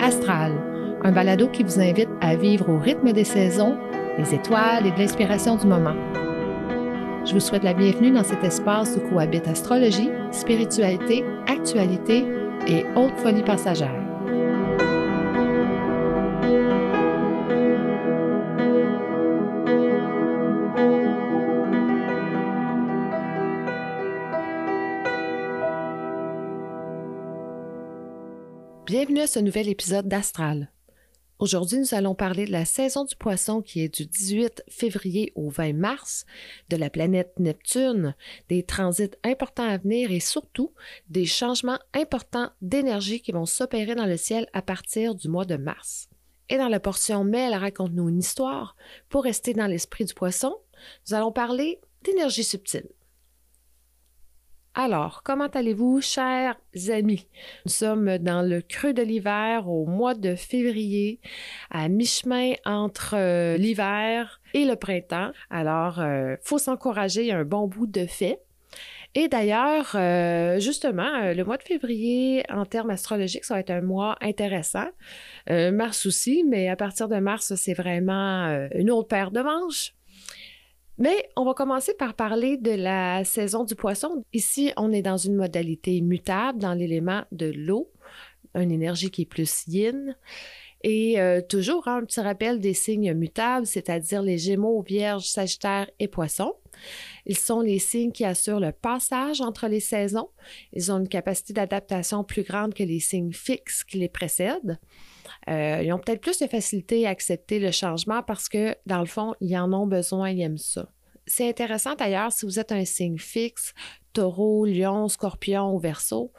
Astral, un balado qui vous invite à vivre au rythme des saisons, des étoiles et de l'inspiration du moment. Je vous souhaite la bienvenue dans cet espace où cohabitent astrologie, spiritualité, actualité et haute folie passagère. Bienvenue à ce nouvel épisode d'Astral. Aujourd'hui, nous allons parler de la saison du poisson qui est du 18 février au 20 mars, de la planète Neptune, des transits importants à venir et surtout des changements importants d'énergie qui vont s'opérer dans le ciel à partir du mois de mars. Et dans la portion Mais elle raconte-nous une histoire, pour rester dans l'esprit du poisson, nous allons parler d'énergie subtile. Alors, comment allez-vous, chers amis? Nous sommes dans le creux de l'hiver au mois de février, à mi-chemin entre euh, l'hiver et le printemps. Alors, il euh, faut s'encourager, un bon bout de fait. Et d'ailleurs, euh, justement, le mois de février, en termes astrologiques, ça va être un mois intéressant. mars aussi, mais à partir de mars, c'est vraiment une autre paire de manches. Mais on va commencer par parler de la saison du poisson. Ici, on est dans une modalité mutable dans l'élément de l'eau, une énergie qui est plus yin. Et euh, toujours hein, un petit rappel des signes mutables, c'est-à-dire les Gémeaux, Vierges, Sagittaire et Poissons. Ils sont les signes qui assurent le passage entre les saisons. Ils ont une capacité d'adaptation plus grande que les signes fixes qui les précèdent. Euh, ils ont peut-être plus de facilité à accepter le changement parce que, dans le fond, ils en ont besoin, ils aiment ça. C'est intéressant d'ailleurs si vous êtes un signe fixe, taureau, lion, scorpion ou verso,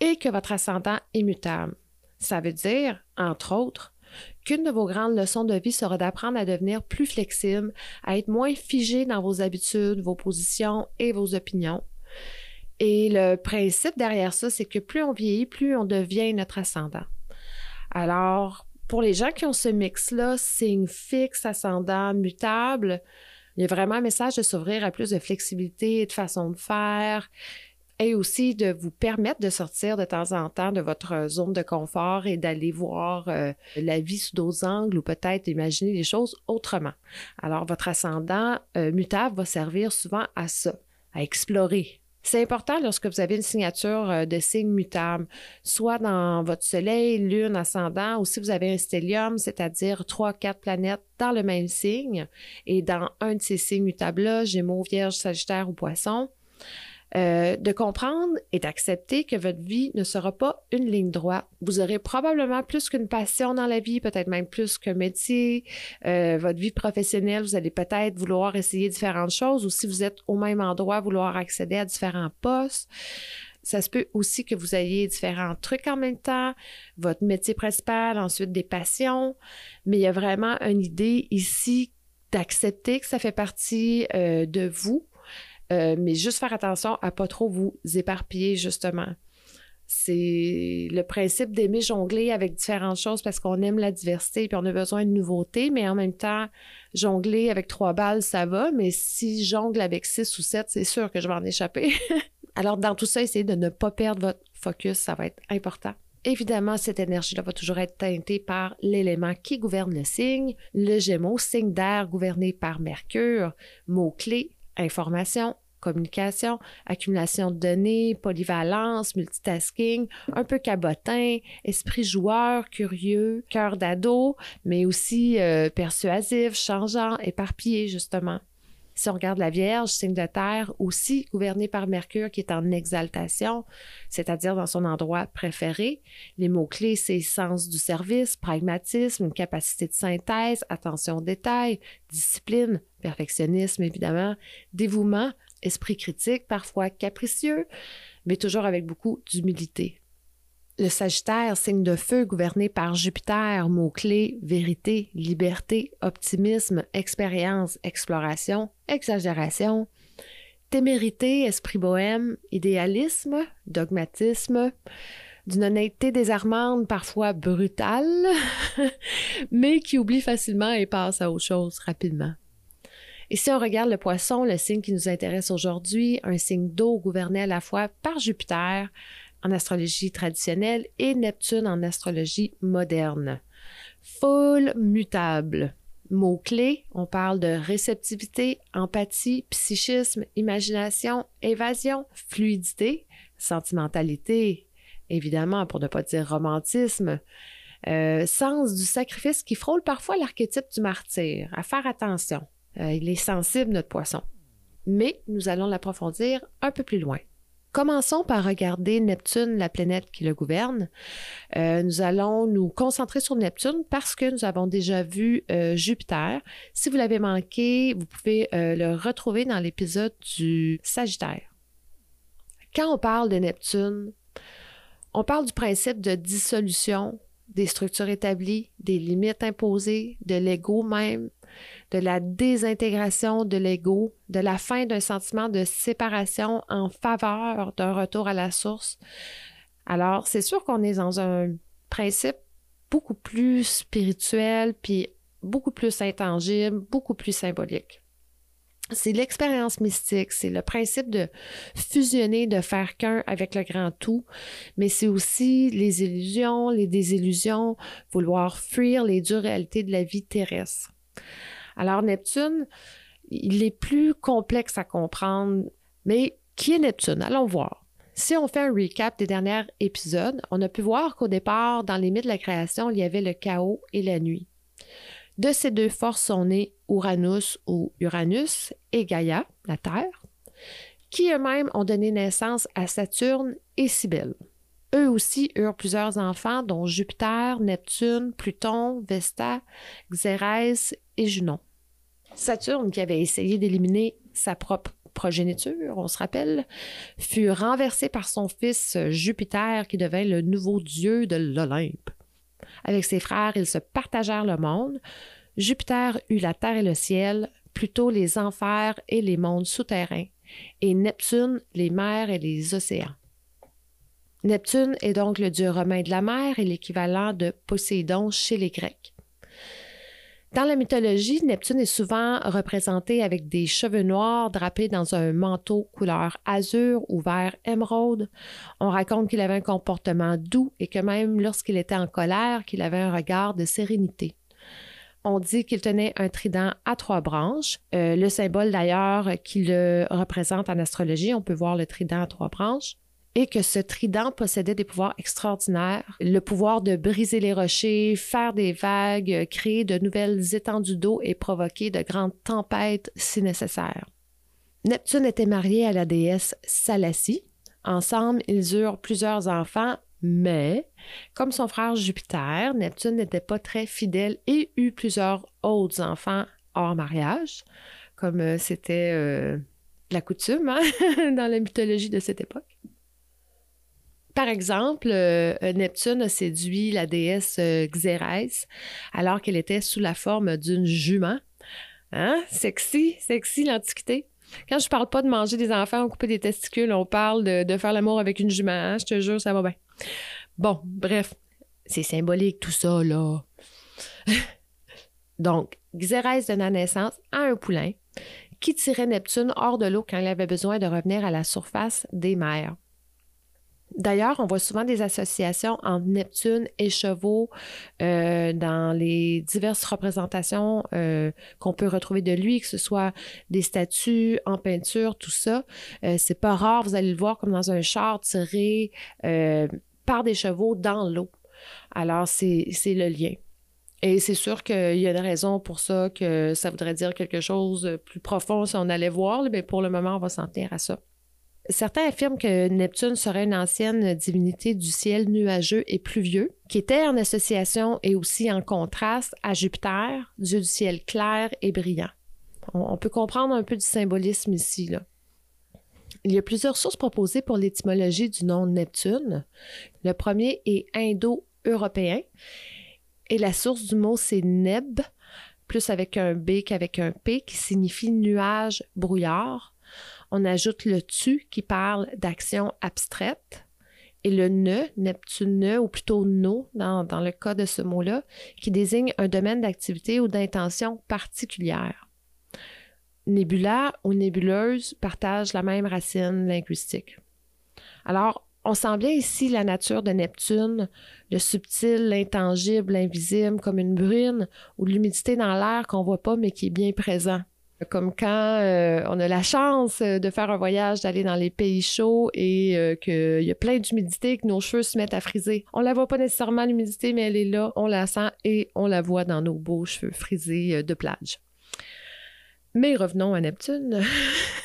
et que votre ascendant est mutable. Ça veut dire, entre autres, qu'une de vos grandes leçons de vie sera d'apprendre à devenir plus flexible, à être moins figé dans vos habitudes, vos positions et vos opinions. Et le principe derrière ça, c'est que plus on vieillit, plus on devient notre ascendant. Alors, pour les gens qui ont ce mix-là, signe fixe, ascendant, mutable, il y a vraiment un message de s'ouvrir à plus de flexibilité et de façon de faire et aussi de vous permettre de sortir de temps en temps de votre zone de confort et d'aller voir euh, la vie sous d'autres angles ou peut-être imaginer les choses autrement. Alors, votre ascendant euh, mutable va servir souvent à ça, à explorer, c'est important lorsque vous avez une signature euh, de signe mutable, soit dans votre soleil, lune, ascendant, ou si vous avez un stellium, c'est-à-dire trois, quatre planètes dans le même signe, et dans un de ces signes mutables-là, Gémeaux, Vierge, Sagittaire ou Poisson, euh, de comprendre et d'accepter que votre vie ne sera pas une ligne droite. Vous aurez probablement plus qu'une passion dans la vie, peut-être même plus qu'un métier. Euh, votre vie professionnelle, vous allez peut-être vouloir essayer différentes choses ou si vous êtes au même endroit, vouloir accéder à différents postes. Ça se peut aussi que vous ayez différents trucs en même temps, votre métier principal, ensuite des passions, mais il y a vraiment une idée ici d'accepter que ça fait partie euh, de vous, euh, mais juste faire attention à pas trop vous éparpiller, justement. C'est le principe d'aimer jongler avec différentes choses parce qu'on aime la diversité et puis on a besoin de nouveautés, mais en même temps, jongler avec trois balles, ça va, mais si jongle avec six ou sept, c'est sûr que je vais en échapper. Alors, dans tout ça, essayez de ne pas perdre votre focus, ça va être important. Évidemment, cette énergie-là va toujours être teintée par l'élément qui gouverne le signe, le Gémeaux, signe d'air gouverné par Mercure, mot-clé, information, communication, accumulation de données, polyvalence, multitasking, un peu cabotin, esprit joueur, curieux, cœur d'ado, mais aussi euh, persuasif, changeant, éparpillé, justement. Si on regarde la Vierge, signe de terre, aussi gouverné par Mercure qui est en exaltation, c'est-à-dire dans son endroit préféré. Les mots-clés, c'est sens du service, pragmatisme, capacité de synthèse, attention aux détails, discipline, perfectionnisme évidemment, dévouement, esprit critique, parfois capricieux, mais toujours avec beaucoup d'humilité. Le Sagittaire, signe de feu gouverné par Jupiter, mots-clés, vérité, liberté, optimisme, expérience, exploration, exagération, témérité, esprit bohème, idéalisme, dogmatisme, d'une honnêteté désarmante, parfois brutale, mais qui oublie facilement et passe à autre chose rapidement. Et si on regarde le poisson, le signe qui nous intéresse aujourd'hui, un signe d'eau gouverné à la fois par Jupiter en astrologie traditionnelle et Neptune en astrologie moderne. Full mutable. Mots-clés, on parle de réceptivité, empathie, psychisme, imagination, évasion, fluidité, sentimentalité, évidemment, pour ne pas dire romantisme, euh, sens du sacrifice qui frôle parfois l'archétype du martyr. À faire attention. Euh, il est sensible, notre poisson. Mais nous allons l'approfondir un peu plus loin. Commençons par regarder Neptune, la planète qui le gouverne. Euh, nous allons nous concentrer sur Neptune parce que nous avons déjà vu Jupiter. Si vous l'avez manqué, vous pouvez le retrouver dans l'épisode du Sagittaire. Quand on parle de Neptune, on parle du principe de dissolution des structures établies, des limites imposées, de l'ego même, de la désintégration de l'ego, de la fin d'un sentiment de séparation en faveur d'un retour à la source. Alors, c'est sûr qu'on est dans un principe beaucoup plus spirituel, puis beaucoup plus intangible, beaucoup plus symbolique c'est l'expérience mystique, c'est le principe de fusionner, de faire qu'un avec le grand tout, mais c'est aussi les illusions, les désillusions, vouloir fuir les dures réalités de la vie terrestre. Alors Neptune, il est plus complexe à comprendre, mais qui est Neptune? Allons voir. Si on fait un recap des derniers épisodes, on a pu voir qu'au départ, dans les mythes de la création, il y avait le chaos et la nuit. De ces deux forces sont nés Uranus ou Uranus et Gaïa, la Terre, qui eux-mêmes ont donné naissance à Saturne et Cybèle. Eux aussi eurent plusieurs enfants, dont Jupiter, Neptune, Pluton, Vesta, Xérès et Junon. Saturne, qui avait essayé d'éliminer sa propre progéniture, on se rappelle, fut renversé par son fils Jupiter, qui devint le nouveau dieu de l'Olympe. Avec ses frères, ils se partagèrent le monde. Jupiter eut la terre et le ciel, plutôt les enfers et les mondes souterrains, et Neptune les mers et les océans. Neptune est donc le dieu romain de la mer et l'équivalent de Poséidon chez les Grecs. Dans la mythologie, Neptune est souvent représenté avec des cheveux noirs drapés dans un manteau couleur azur ou vert émeraude. On raconte qu'il avait un comportement doux et que même lorsqu'il était en colère, qu'il avait un regard de sérénité. On dit qu'il tenait un trident à trois branches. Euh, le symbole d'ailleurs qui le représente en astrologie, on peut voir le trident à trois branches et que ce trident possédait des pouvoirs extraordinaires, le pouvoir de briser les rochers, faire des vagues, créer de nouvelles étendues d'eau et provoquer de grandes tempêtes si nécessaire. Neptune était marié à la déesse Salassie. Ensemble, ils eurent plusieurs enfants, mais comme son frère Jupiter, Neptune n'était pas très fidèle et eut plusieurs autres enfants hors mariage, comme euh, c'était euh, la coutume hein, dans la mythologie de cette époque. Par exemple, euh, Neptune a séduit la déesse euh, Xérès alors qu'elle était sous la forme d'une jument. Hein? Sexy, sexy l'Antiquité. Quand je parle pas de manger des enfants ou couper des testicules, on parle de, faire l'amour avec une jument. Hein? Je te jure, ça va bien. Bon, bref, c'est symbolique tout ça, là. Donc, Xérès donna naissance à un poulain qui tirait Neptune hors de l'eau quand il avait besoin de revenir à la surface des mers. D'ailleurs, on voit souvent des associations entre Neptune et chevaux euh, dans les diverses représentations euh, qu'on peut retrouver de lui, que ce soit des statues en peinture, tout ça. Euh, c'est pas rare, vous allez le voir comme dans un char tiré par des chevaux dans l'eau. Alors, c'est le lien. Et c'est sûr qu'il y a une raison pour ça, que ça voudrait dire quelque chose de plus profond si on allait voir, mais pour le moment, on va s'en tenir à ça. Certains affirment que Neptune serait une ancienne divinité du ciel nuageux et pluvieux, qui était en association et aussi en contraste à Jupiter, dieu du ciel clair et brillant. On, peut comprendre un peu du symbolisme ici. Il y a plusieurs sources proposées pour l'étymologie du nom Neptune. Le premier est indo-européen et la source du mot c'est Neb, plus avec un B qu'avec un P, qui signifie nuage, brouillard on ajoute le tu qui parle d'action abstraite et le ne, Neptune ou plutôt no dans, le cas de ce mot-là, qui désigne un domaine d'activité ou d'intention particulière. nébula ou nébuleuse partagent la même racine linguistique. Alors, on sent bien ici la nature de Neptune, le subtil, l'intangible, l'invisible, comme une brune ou l'humidité dans l'air qu'on voit pas mais qui est bien présent. Comme quand euh, on a la chance de faire un voyage, d'aller dans les pays chauds et euh, qu'il y a plein d'humidité, que nos cheveux se mettent à friser. On la voit pas nécessairement l'humidité, mais elle est là, on la sent et on la voit dans nos beaux cheveux frisés euh, de plage. Mais revenons à Neptune.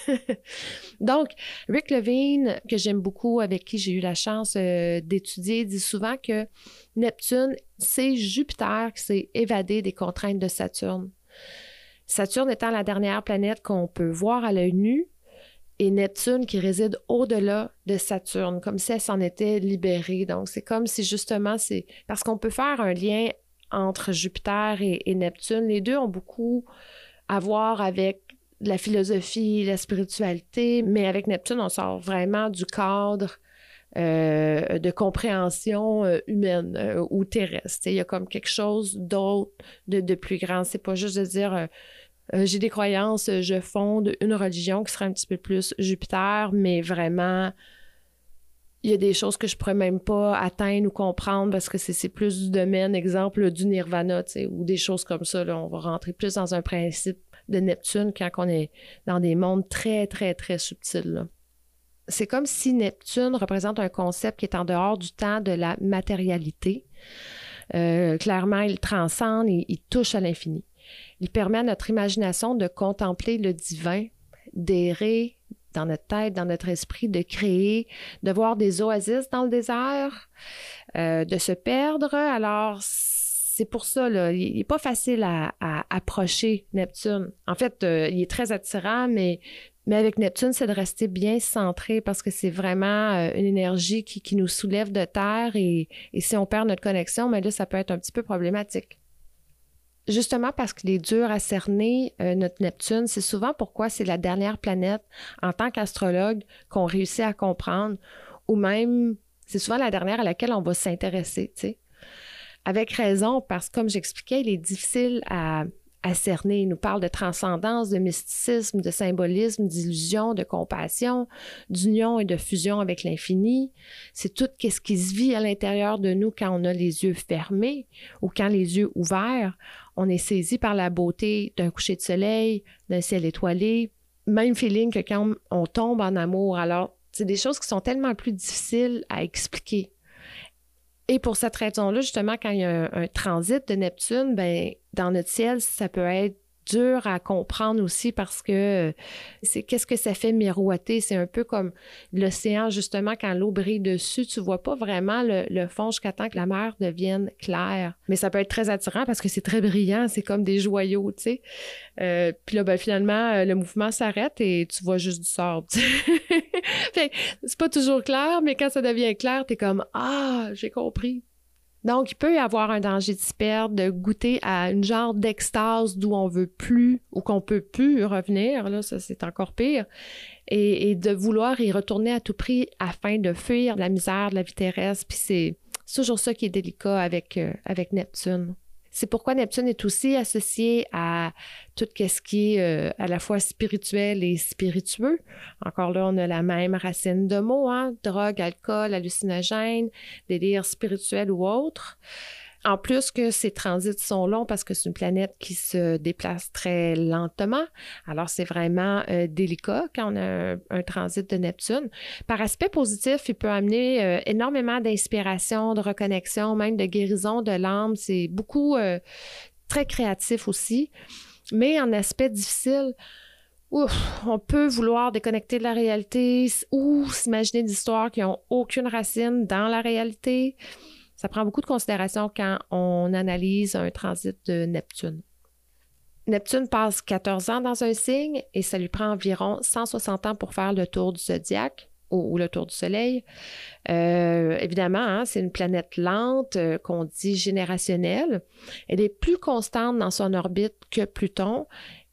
Donc, Rick Levine, que j'aime beaucoup, avec qui j'ai eu la chance euh, d'étudier, dit souvent que Neptune, c'est Jupiter qui s'est évadé des contraintes de Saturne. Saturne étant la dernière planète qu'on peut voir à l'œil nu, et Neptune qui réside au-delà de Saturne, comme si elle s'en était libérée. Donc, c'est comme si justement, c'est parce qu'on peut faire un lien entre Jupiter et Neptune. Les deux ont beaucoup à voir avec la philosophie, la spiritualité, mais avec Neptune, on sort vraiment du cadre euh, de compréhension euh, humaine euh, ou terrestre. Il y a comme quelque chose d'autre, de, plus grand. C'est pas juste de dire j'ai des croyances, je fonde une religion qui serait un petit peu plus Jupiter, mais vraiment il y a des choses que je pourrais même pas atteindre ou comprendre parce que c'est plus du domaine, exemple, du nirvana, ou des choses comme ça. On va rentrer plus dans un principe de Neptune quand on est dans des mondes très, très, très subtils. C'est comme si Neptune représente un concept qui est en dehors du temps de la matérialité. Euh, clairement, il transcende il touche à l'infini. Il permet à notre imagination de contempler le divin, d'errer dans notre tête, dans notre esprit, de créer, de voir des oasis dans le désert, euh, de se perdre. Alors, c'est pour ça, là, il n'est pas facile à, approcher Neptune. En fait, euh, il est très attirant, mais, mais avec Neptune, c'est de rester bien centré parce que c'est vraiment euh, une énergie qui, qui, nous soulève de terre et, et si on perd notre connexion, mais là, ça peut être un petit peu problématique justement parce qu'il est dur à cerner, euh, notre Neptune, c'est souvent pourquoi c'est la dernière planète en tant qu'astrologue qu'on réussit à comprendre, ou même c'est souvent la dernière à laquelle on va s'intéresser. Avec raison, parce que comme j'expliquais, il est difficile à, à cerner. Il nous parle de transcendance, de mysticisme, de symbolisme, d'illusion, de compassion, d'union et de fusion avec l'infini. C'est tout ce qui se vit à l'intérieur de nous quand on a les yeux fermés ou quand les yeux ouverts. On est saisi par la beauté d'un coucher de soleil, d'un ciel étoilé. Même feeling que quand on tombe en amour. Alors, c'est des choses qui sont tellement plus difficiles à expliquer. Et pour cette raison-là, justement, quand il y a un, transit de Neptune, ben, dans notre ciel, ça peut être dur à comprendre aussi parce que c'est qu'est-ce que ça fait miroiter? C'est un peu comme l'océan, justement, quand l'eau brille dessus, tu vois pas vraiment le, fond jusqu'à temps que la mer devienne claire. Mais ça peut être très attirant parce que c'est très brillant, c'est comme des joyaux, tu sais. Euh, puis là, ben, finalement, euh, le mouvement s'arrête et tu vois juste du sable. c'est pas toujours clair, mais quand ça devient clair, tu es comme Ah, j'ai compris. Donc, il peut y avoir un danger de se perdre, de goûter à une genre d'extase d'où on veut plus ou qu'on peut plus revenir. Là, ça, c'est encore pire. Et, de vouloir y retourner à tout prix afin de fuir la misère de la vie terrestre. Puis c'est toujours ça qui est délicat avec, euh, avec Neptune. C'est pourquoi Neptune est aussi associé à tout ce qui est euh, à la fois spirituel et spiritueux. Encore là, on a la même racine de mots, hein? drogue, alcool, hallucinogène, délire spirituel ou autre. En plus que ces transits sont longs parce que c'est une planète qui se déplace très lentement. Alors, c'est vraiment euh, délicat quand on a un, transit de Neptune. Par aspect positif, il peut amener euh, énormément d'inspiration, de reconnexion, même de guérison de l'âme. C'est beaucoup euh, très créatif aussi. Mais en aspect difficile, on peut vouloir déconnecter de la réalité ou s'imaginer des histoires qui n'ont aucune racine dans la réalité. Ça prend beaucoup de considération quand on analyse un transit de Neptune. Neptune passe 14 ans dans un signe et ça lui prend environ 160 ans pour faire le tour du zodiaque ou, le tour du Soleil. Euh, évidemment, hein, c'est une planète lente euh, qu'on dit générationnelle. Elle est plus constante dans son orbite que Pluton.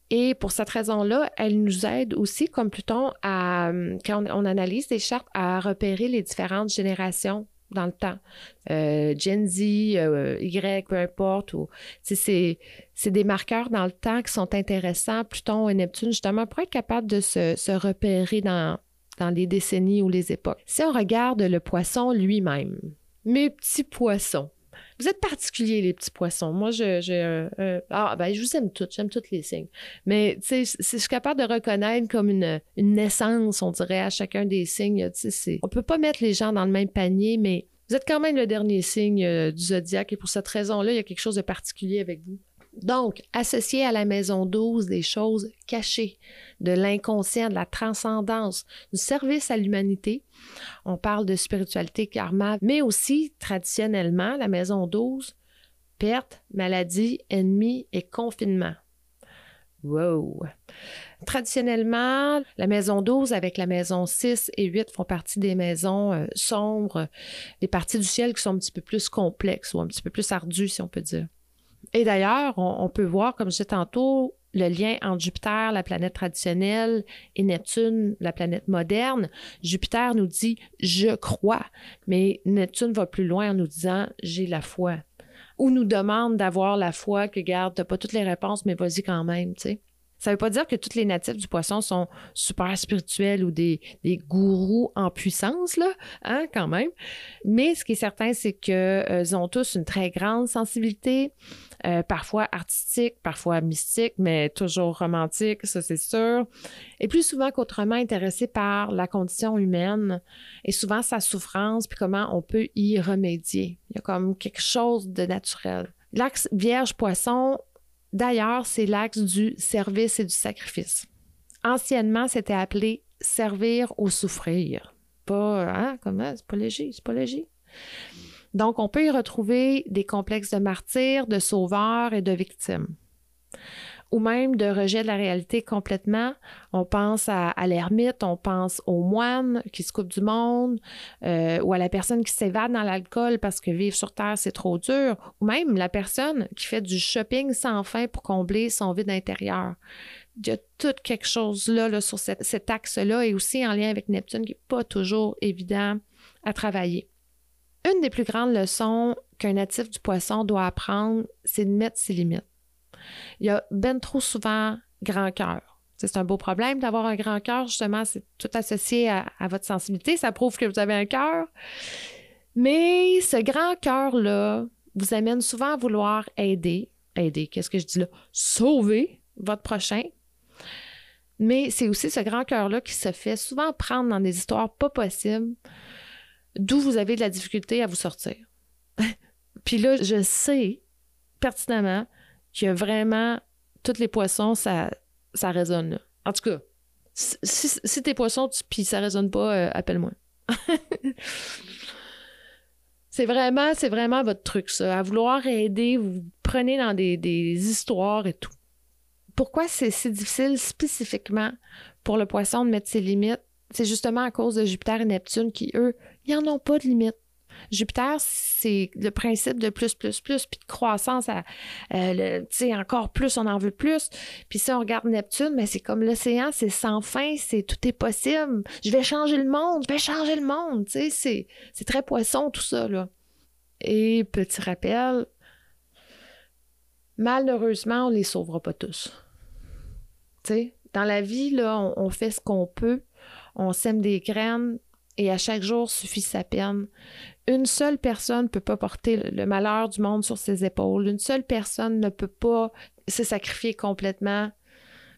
Et pour cette raison-là, elle nous aide aussi, comme Pluton, à, quand on analyse des chartes, à repérer les différentes générations dans le temps. Euh, Gen Z, euh, Y, peu importe. C'est, des marqueurs dans le temps qui sont intéressants, Pluton et Neptune, justement, pour être capable de se, se repérer dans, dans les décennies ou les époques. Si on regarde le poisson lui-même, mes petits poissons, vous êtes particuliers, les petits poissons. Moi, je, je euh, euh, ah, ben, je vous aime toutes. J'aime tous les signes. Mais, tu sais, je suis capable de reconnaître comme une, une, naissance, on dirait, à chacun des signes. Tu sais, on peut pas mettre les gens dans le même panier, mais vous êtes quand même le dernier signe euh, du zodiaque et pour cette raison-là, il y a quelque chose de particulier avec vous. Donc, associé à la maison 12 des choses cachées, de l'inconscient, de la transcendance, du service à l'humanité. On parle de spiritualité karma, mais aussi, traditionnellement, la maison 12, perte, maladie, ennemi et confinement. Wow! Traditionnellement, la maison 12 avec la maison 6 et 8 font partie des maisons euh, sombres, des parties du ciel qui sont un petit peu plus complexes ou un petit peu plus ardues, si on peut dire. Et d'ailleurs, on, peut voir, comme je disais tantôt, le lien entre Jupiter, la planète traditionnelle, et Neptune, la planète moderne. Jupiter nous dit je crois, mais Neptune va plus loin en nous disant j'ai la foi. Ou nous demande d'avoir la foi que garde, t'as pas toutes les réponses, mais vas-y quand même, tu sais. Ça ne veut pas dire que tous les natifs du poisson sont super spirituels ou des, gourous en puissance, là, hein, quand même. Mais ce qui est certain, c'est qu'ils euh, ont tous une très grande sensibilité, euh, parfois artistique, parfois mystique, mais toujours romantique, ça c'est sûr. Et plus souvent qu'autrement intéressés par la condition humaine et souvent sa souffrance, puis comment on peut y remédier. Il y a comme quelque chose de naturel. L'axe Vierge-Poisson, D'ailleurs, c'est l'axe du service et du sacrifice. Anciennement, c'était appelé servir ou souffrir. Pas, hein, comment? C'est pas léger, c'est pas léger. Donc, on peut y retrouver des complexes de martyrs, de sauveurs et de victimes ou même de rejet de la réalité complètement. On pense à, l'ermite, on pense au moine qui se coupe du monde, euh, ou à la personne qui s'évade dans l'alcool parce que vivre sur Terre, c'est trop dur, ou même la personne qui fait du shopping sans fin pour combler son vide intérieur. Il y a tout quelque chose là, sur cet axe-là et aussi en lien avec Neptune qui n'est pas toujours évident à travailler. Une des plus grandes leçons qu'un natif du poisson doit apprendre, c'est de mettre ses limites. Il y a ben trop souvent grand cœur. C'est un beau problème d'avoir un grand cœur, justement, c'est tout associé à, votre sensibilité, ça prouve que vous avez un cœur. Mais ce grand cœur-là vous amène souvent à vouloir aider, aider, qu'est-ce que je dis là? Sauver votre prochain. Mais c'est aussi ce grand cœur-là qui se fait souvent prendre dans des histoires pas possibles, d'où vous avez de la difficulté à vous sortir. Puis là, je sais pertinemment que vraiment, tous les poissons, ça, ça résonne. En tout cas, si, tes poissons, puis ça résonne pas, euh, appelle-moi. c'est vraiment, c'est vraiment votre truc, ça. À vouloir aider, vous prenez dans des, des histoires et tout. Pourquoi c'est si difficile spécifiquement pour le poisson de mettre ses limites? C'est justement à cause de Jupiter et Neptune qui, eux, ils n'en ont pas de limites. Jupiter, c'est le principe de plus, plus, plus, puis de croissance, à, euh, encore plus, on en veut plus. Puis si on regarde Neptune, mais c'est comme l'océan, c'est sans fin, c'est tout est possible. Je vais changer le monde, je vais changer le monde, tu sais, c'est très poisson tout ça, là. Et petit rappel, malheureusement, on les sauvera pas tous. Tu dans la vie, là, on fait ce qu'on peut, on sème des graines, et à chaque jour suffit sa peine. Une seule personne ne peut pas porter le malheur du monde sur ses épaules. Une seule personne ne peut pas se sacrifier complètement.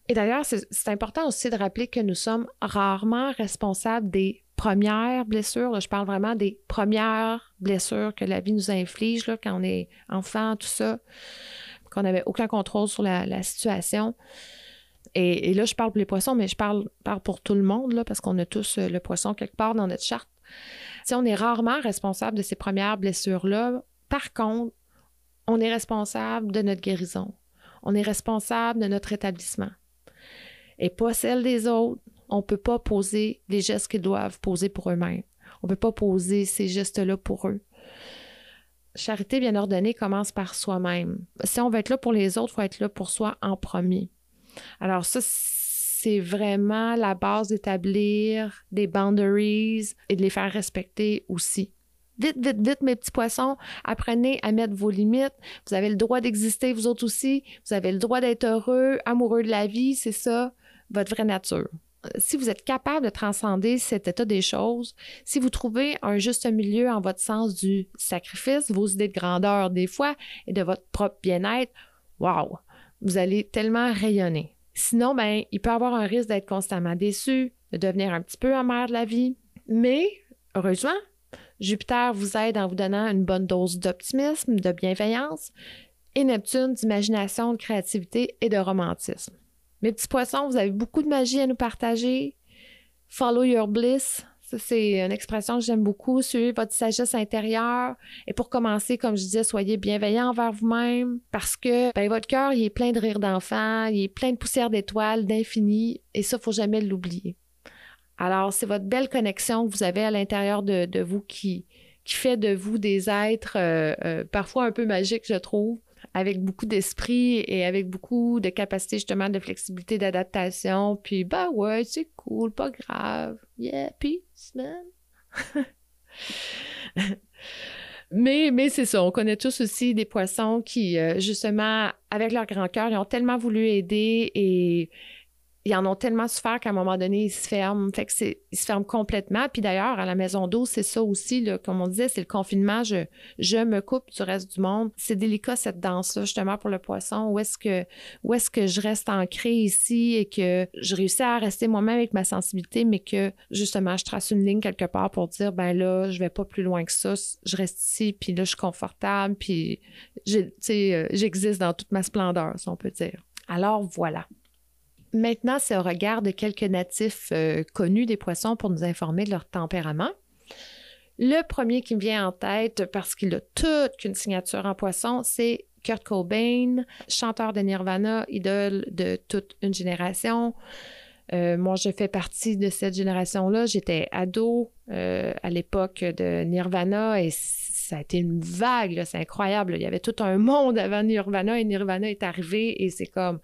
Et d'ailleurs, c'est important aussi de rappeler que nous sommes rarement responsables des premières blessures. je parle vraiment des premières blessures que la vie nous inflige là, quand on est enfant, tout ça, qu'on n'avait aucun contrôle sur la situation. Et, là, je parle pour les poissons, mais je parle, pour tout le monde, parce qu'on a tous euh, le poisson quelque part dans notre charte. Si on est rarement responsable de ces premières blessures-là. Par contre, on est responsable de notre guérison. On est responsable de notre rétablissement. Et pas celle des autres. On ne peut pas poser les gestes qu'ils doivent poser pour eux-mêmes. On ne peut pas poser ces gestes-là pour eux. Charité bien ordonnée commence par soi-même. Si on veut être là pour les autres, il faut être là pour soi en premier. Alors ça, c'est vraiment la base d'établir des boundaries et de les faire respecter aussi. Vite, vite, vite, mes petits poissons, apprenez à mettre vos limites. Vous avez le droit d'exister, vous autres aussi. Vous avez le droit d'être heureux, amoureux de la vie, c'est ça, votre vraie nature. Si vous êtes capable de transcender cet état des choses, si vous trouvez un juste milieu en votre sens du sacrifice, vos idées de grandeur des fois et de votre propre bien-être, waouh, vous allez tellement rayonner. Sinon, ben, il peut avoir un risque d'être constamment déçu, de devenir un petit peu amer de la vie. Mais, heureusement, Jupiter vous aide en vous donnant une bonne dose d'optimisme, de bienveillance, et Neptune d'imagination, de créativité et de romantisme. Mes petits poissons, vous avez beaucoup de magie à nous partager. Follow your bliss. Ça, c'est une expression que j'aime beaucoup. Suivez votre sagesse intérieure. Et pour commencer, comme je disais, soyez bienveillant envers vous-même parce que ben, votre cœur, il est plein de rires d'enfants, il est plein de poussière d'étoiles, d'infini. Et ça, il faut jamais l'oublier. Alors, c'est votre belle connexion que vous avez à l'intérieur de, vous qui, qui fait de vous des êtres euh, euh, parfois un peu magiques, je trouve, avec beaucoup d'esprit et avec beaucoup de capacité justement de flexibilité, d'adaptation. Puis, bah ouais, c'est cool, pas grave. Yeah, peace, man. mais mais c'est ça, on connaît tous aussi des poissons qui, euh, justement, avec leur grand cœur, ils ont tellement voulu aider et ils en ont tellement souffert qu'à un moment donné, ils se ferment. Fait ils se ferment complètement. Puis d'ailleurs, à la maison d'eau, c'est ça aussi, comme on disait, c'est le confinement. Je, me coupe du reste du monde. C'est délicat, cette danse-là, justement, pour le poisson. Où est-ce que, je reste ancrée ici et que je réussis à rester moi-même avec ma sensibilité, mais que, justement, je trace une ligne quelque part pour dire, ben là, je vais pas plus loin que ça. Je reste ici, puis là, je suis confortable, puis, euh, j'existe dans toute ma splendeur, si on peut dire. Alors, voilà. Maintenant, c'est au regard de quelques natifs euh, connus des poissons pour nous informer de leur tempérament. Le premier qui me vient en tête, parce qu'il a toute une signature en poisson, c'est Kurt Cobain, chanteur de Nirvana, idole de toute une génération. Euh, moi, je fais partie de cette génération-là. J'étais ado euh, à l'époque de Nirvana et ça a été une vague. C'est incroyable. Il y avait tout un monde avant Nirvana et Nirvana est arrivé et c'est comme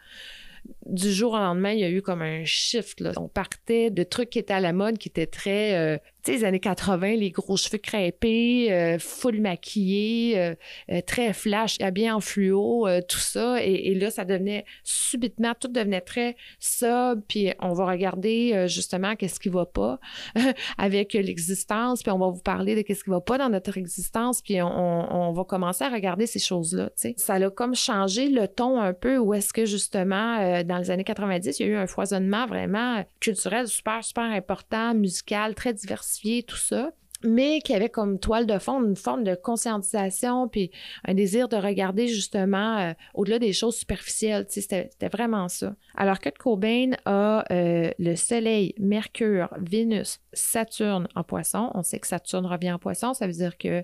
du jour au lendemain, il y a eu comme un shift. On partait de trucs qui étaient à la mode, qui étaient très, euh, les années 80, les gros cheveux crêpés, euh, full maquillés, euh, euh, très flash, habillés en fluo, tout ça. Et, là, ça devenait subitement, tout devenait très sobre. Puis on va regarder justement qu'est-ce qui va pas avec l'existence. Puis on va vous parler de qu'est-ce qui va pas dans notre existence. Puis on, on va commencer à regarder ces choses-là. Tu sais. Ça a comme changé le ton un peu où est-ce que justement, dans les années 90, il y a eu un foisonnement vraiment culturel super, super important, musical, très diversifié, tout ça mais qui avait comme toile de fond une forme de conscientisation puis un désir de regarder justement euh, au-delà des choses superficielles. C'était, vraiment ça. Alors que Cobain a euh, le Soleil, Mercure, Vénus, Saturne en poisson. On sait que Saturne revient en poisson. Ça veut dire que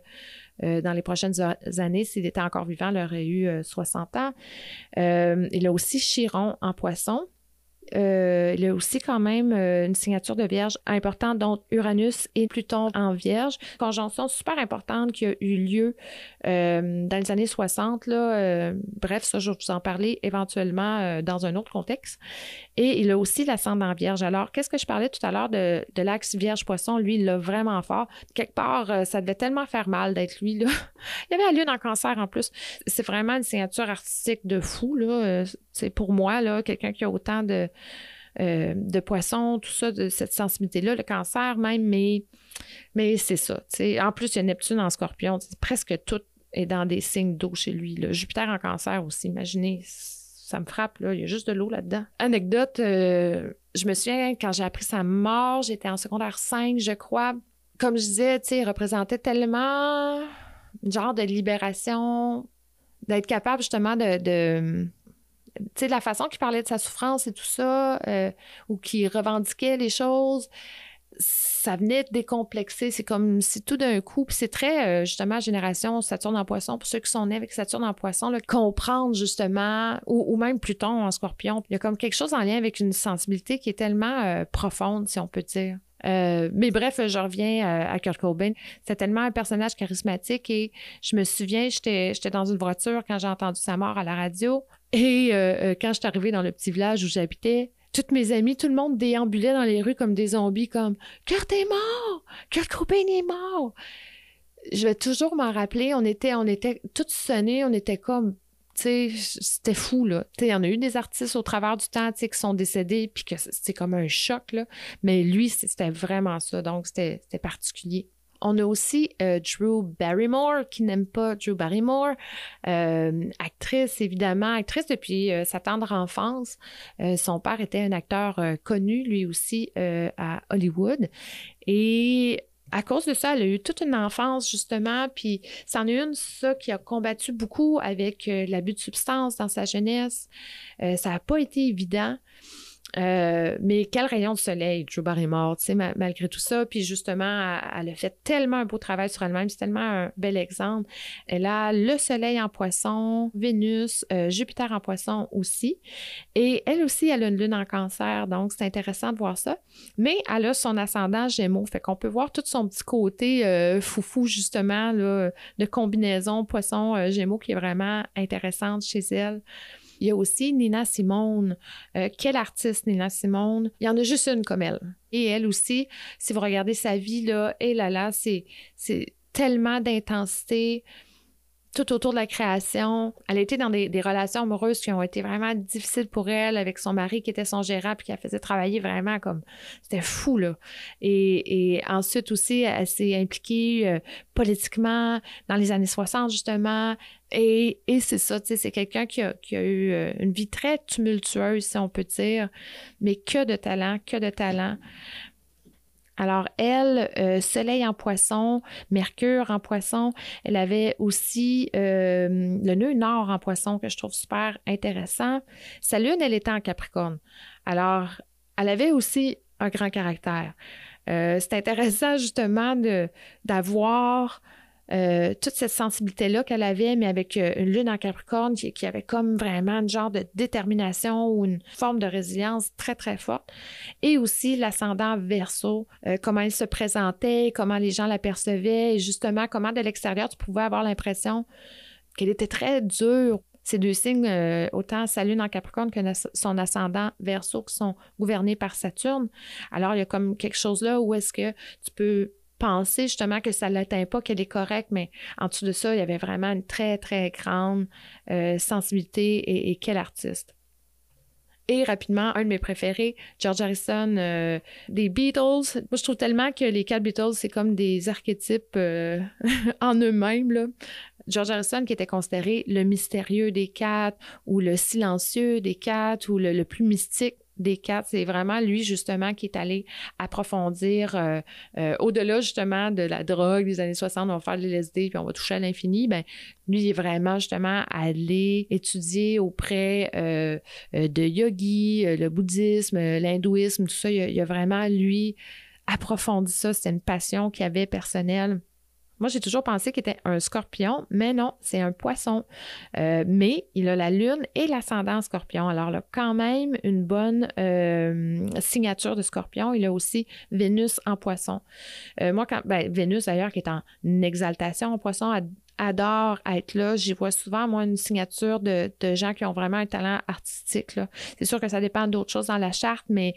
euh, dans les prochaines années, s'il était encore vivant, il aurait eu 60 ans. il a aussi Chiron en poisson. Euh, il a aussi quand même euh, une signature de Vierge importante, dont Uranus et Pluton en Vierge. Conjonction super importante qui a eu lieu euh, dans les années 60. Là, bref, ça, je vais vous en parler éventuellement dans un autre contexte. Et il a aussi l'ascendant Vierge. Alors, qu'est-ce que je parlais tout à l'heure de, de l'axe Vierge-Poisson? Lui, il l'a vraiment fort. Quelque part, ça devait tellement faire mal d'être lui. Là. il y avait la lune en cancer en plus. C'est vraiment une signature artistique de fou. Là. C'est pour moi, là, quelqu'un qui a autant de, euh, de poissons, tout ça, de cette sensibilité-là, le cancer même, mais, mais c'est ça. En plus, il y a Neptune en scorpion. Presque tout est dans des signes d'eau chez lui. Là. Jupiter en cancer aussi, imaginez, ça me frappe, là. il y a juste de l'eau là-dedans. Anecdote, euh, je me souviens, quand j'ai appris sa mort, j'étais en secondaire 5, je crois. Comme je disais, il représentait tellement un genre de libération, d'être capable justement de tu sais, la façon qu'il parlait de sa souffrance et tout ça, euh, ou qu'il revendiquait les choses, ça venait décomplexer. C'est comme si tout d'un coup, puis c'est très, euh, justement, génération Saturne en poisson, pour ceux qui sont nés avec Saturne en poisson, comprendre justement, ou, même Pluton en scorpion. Il y a comme quelque chose en lien avec une sensibilité qui est tellement euh, profonde, si on peut dire. mais bref, je reviens à Kurt Cobain. C'est tellement un personnage charismatique et je me souviens, j'étais dans une voiture quand j'ai entendu sa mort à la radio. Et euh, euh, quand je suis arrivée dans le petit village où j'habitais, toutes mes amies, tout le monde déambulait dans les rues comme des zombies, comme Kurt est mort! Kurt Cobain est mort! je vais toujours m'en rappeler, on était, on était toutes sonnées, on était comme c'était fou, là. Il y en a eu des artistes au travers du temps, qui sont décédés, puis que c'était comme un choc, là. Mais lui, c'était vraiment ça. Donc, c'était particulier. On a aussi euh, Drew Barrymore, qui n'aime pas Drew Barrymore, euh, actrice évidemment, actrice depuis euh, sa tendre enfance. son père était un acteur connu, lui aussi, à Hollywood. Et à cause de ça, elle a eu toute une enfance, justement, puis c'en est une, ça, qui a combattu beaucoup avec l'abus de substances dans sa jeunesse. ça n'a pas été évident. Euh, mais quel rayon de soleil, Drew Barrymore, tu sais, malgré tout ça. Puis justement, elle, a fait tellement un beau travail sur elle-même. C'est tellement un bel exemple. Elle a le soleil en poisson, Vénus, euh, Jupiter en poisson aussi. Et elle aussi, elle a une lune en cancer. Donc, c'est intéressant de voir ça. Mais elle a son ascendant gémeaux. Fait qu'on peut voir tout son petit côté euh, foufou, justement, de combinaison poisson-gémeaux qui est vraiment intéressante chez elle. Il y a aussi Nina Simone. Euh, quelle artiste, Nina Simone? Il y en a juste une comme elle. Et elle aussi, si vous regardez sa vie, là, et là, là, c'est tellement d'intensité tout autour de la création. Elle a été dans des, relations amoureuses qui ont été vraiment difficiles pour elle avec son mari qui était son gérant puis qui la faisait travailler vraiment comme... C'était fou, là. Et, ensuite aussi, elle s'est impliquée euh, politiquement dans les années 60, justement. Et, c'est ça, tu sais, c'est quelqu'un qui a, qui a, eu euh, une vie très tumultueuse, si on peut dire, mais que de talent, que de talent. Alors, elle, euh, Soleil en poisson, Mercure en poisson, elle avait aussi euh, le nœud nord en poisson que je trouve super intéressant. Sa lune, elle était en Capricorne. Alors, elle avait aussi un grand caractère. Euh, c'est intéressant justement d'avoir euh, toute cette sensibilité-là qu'elle avait, mais avec euh, une lune en Capricorne qui, avait comme vraiment un genre de détermination ou une forme de résilience très, très forte. Et aussi l'ascendant verso, euh, comment elle se présentait, comment les gens l'apercevaient et justement comment de l'extérieur tu pouvais avoir l'impression qu'elle était très dure. Ces deux signes, autant sa lune en Capricorne que son ascendant verso, qui sont gouvernés par Saturne. Alors, il y a comme quelque chose là où est-ce que tu peux penser justement que ça ne l'atteint pas, qu'elle est correcte, mais en dessous de ça, il y avait vraiment une très, très grande euh, sensibilité et, quel artiste. Et rapidement, un de mes préférés, George Harrison euh, des Beatles. Moi, je trouve tellement que les quatre Beatles, c'est comme des archétypes euh, en eux-mêmes. George Harrison, qui était considéré le mystérieux des quatre, ou le silencieux des quatre, ou le plus mystique des quatre. C'est vraiment lui, justement, qui est allé approfondir euh, euh, au-delà, justement, de la drogue des années 60. On va faire de l'LSD puis on va toucher à l'infini. Ben, lui, il est vraiment, justement, allé étudier auprès euh, de yogis, le bouddhisme, l'hindouisme, tout ça. Il a, a vraiment, lui, approfondi ça. C'était une passion qu'il avait personnelle. Moi, j'ai toujours pensé qu'il était un scorpion, mais non, c'est un poisson. Euh, mais il a la lune et l'ascendant scorpion. Alors, là, quand même une bonne euh, signature de scorpion. Il a aussi Vénus en poisson. Euh, moi, quand, ben, Vénus d'ailleurs, qui est en exaltation en poisson, adore être là. J'y vois souvent, moi, une signature de, gens qui ont vraiment un talent artistique. C'est sûr que ça dépend d'autres choses dans la charte, mais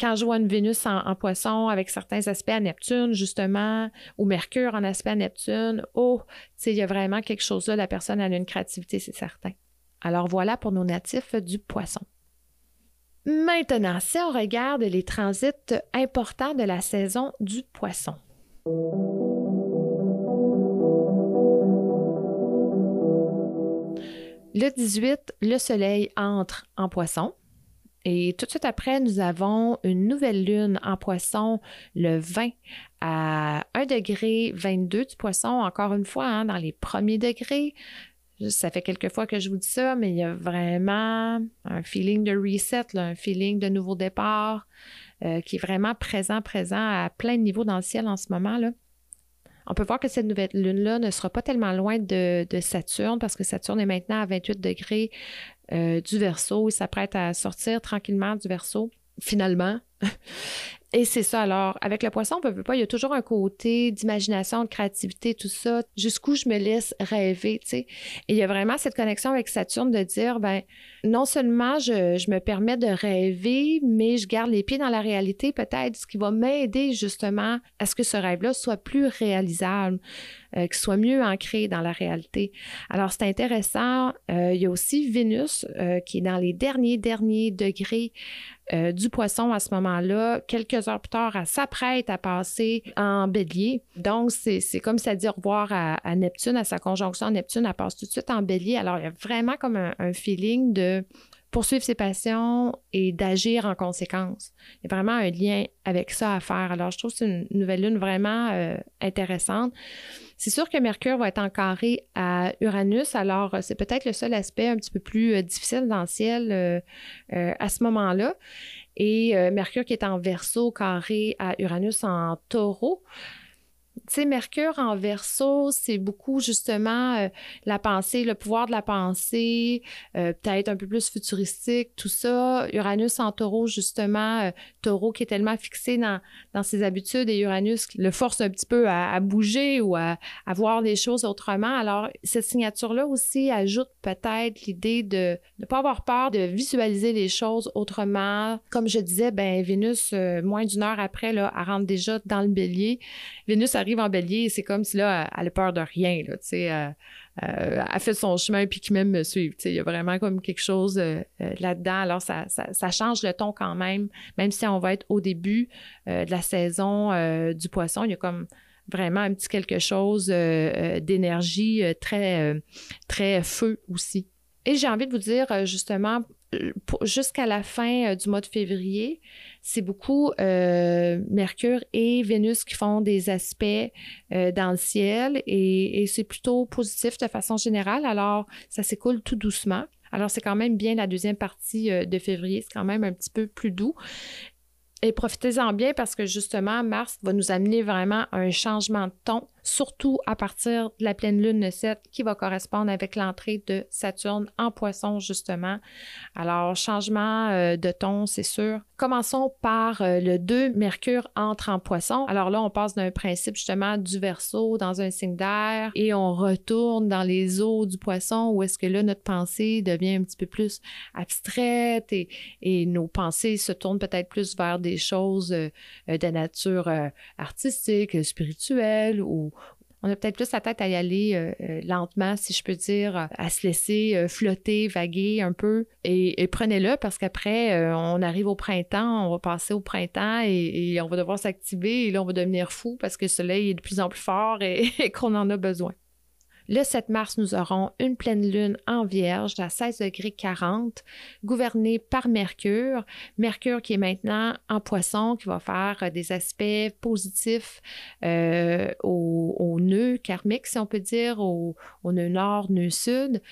quand je vois une Vénus en, poisson avec certains aspects à Neptune, justement, ou Mercure en aspect à Neptune, oh, il y a vraiment quelque chose là, la personne a une créativité, c'est certain. Alors voilà pour nos natifs du poisson. Maintenant, si on regarde les transits importants de la saison du poisson. Le 18, le soleil entre en poisson. Et tout de suite après, nous avons une nouvelle lune en poisson le 20 à 1 degré 22 du poisson, encore une fois, hein, dans les premiers degrés. Ça fait quelques fois que je vous dis ça, mais il y a vraiment un feeling de reset, un feeling de nouveau départ euh, qui est vraiment présent, présent à plein de niveaux dans le ciel en ce moment. là. On peut voir que cette nouvelle lune-là ne sera pas tellement loin de, de, Saturne parce que Saturne est maintenant à 28 degrés euh, du verso. Il s'apprête à sortir tranquillement du verso. Finalement, Et c'est ça. Alors, avec le poisson, on ne peut pas. Il y a toujours un côté d'imagination, de créativité, tout ça. Jusqu'où je me laisse rêver, tu sais. Et il y a vraiment cette connexion avec Saturne de dire, ben, non seulement je, me permets de rêver, mais je garde les pieds dans la réalité, peut-être, ce qui va m'aider justement à ce que ce rêve-là soit plus réalisable, euh, qu'il soit mieux ancré dans la réalité. Alors, c'est intéressant. Euh, il y a aussi Vénus euh, qui est dans les derniers, derniers degrés euh, du poisson à ce moment-là. Quelques heures plus tard, elle s'apprête à passer en bélier. Donc, c'est comme ça dit au revoir à, Neptune, à sa conjonction Neptune. Elle passe tout de suite en bélier. Alors, il y a vraiment comme un, feeling de poursuivre ses passions et d'agir en conséquence. Il y a vraiment un lien avec ça à faire. Alors, je trouve que c'est une nouvelle lune vraiment euh, intéressante. C'est sûr que Mercure va être en carré à Uranus, alors c'est peut-être le seul aspect un petit peu plus euh, difficile dans le ciel euh, à ce moment-là. Et Mercure qui est en verso carré à Uranus en taureau. Tu sais, Mercure en verso, c'est beaucoup justement euh, la pensée, le pouvoir de la pensée, euh, peut-être un peu plus futuristique, tout ça. Uranus en taureau, justement, euh, taureau qui est tellement fixé dans, dans ses habitudes et Uranus qui le force un petit peu à, bouger ou à, voir les choses autrement. Alors, cette signature-là aussi ajoute peut-être l'idée de ne pas avoir peur de visualiser les choses autrement. Comme je disais, ben Vénus, moins d'une heure après, là, elle rentre déjà dans le bélier. Vénus arrive en bélier, c'est comme si là, elle a peur de rien. Là, euh, euh, elle fait son chemin puis qui même me suit. Il y a vraiment comme quelque chose euh, là-dedans. Alors, ça, ça, change le ton quand même, même si on va être au début de la saison du poisson, il y a comme vraiment un petit quelque chose d'énergie très, très feu aussi. Et j'ai envie de vous dire justement, jusqu'à la fin du mois de février, c'est beaucoup euh, Mercure et Vénus qui font des aspects euh, dans le ciel et, c'est plutôt positif de façon générale. Alors, ça s'écoule tout doucement. Alors, c'est quand même bien la deuxième partie euh, de février, c'est quand même un petit peu plus doux. Et profitez-en bien parce que justement, Mars va nous amener vraiment un changement de ton surtout à partir de la pleine lune 7 qui va correspondre avec l'entrée de Saturne en poisson, justement. Alors, changement euh, de ton, c'est sûr. Commençons par euh, le 2, Mercure entre en poisson. Alors là, on passe d'un principe justement du verso dans un signe d'air et on retourne dans les eaux du poisson où est-ce que là, notre pensée devient un petit peu plus abstraite et, nos pensées se tournent peut-être plus vers des choses euh, de nature artistique, spirituelle ou on a peut-être plus la tête à y aller euh, euh, lentement, si je peux dire, à se laisser euh, flotter, vaguer un peu. Et, prenez-le parce qu'après, on arrive au printemps, on va passer au printemps et, on va devoir s'activer et là, on va devenir fou parce que le soleil est de plus en plus fort et qu'on en a besoin. Le 7 mars, nous aurons une pleine lune en Vierge à 16 degrés 40, gouvernée par Mercure. Mercure qui est maintenant en poisson, qui va faire euh, des aspects positifs euh, au, nœud karmique, si on peut dire, au, nœud nord, nœud sud.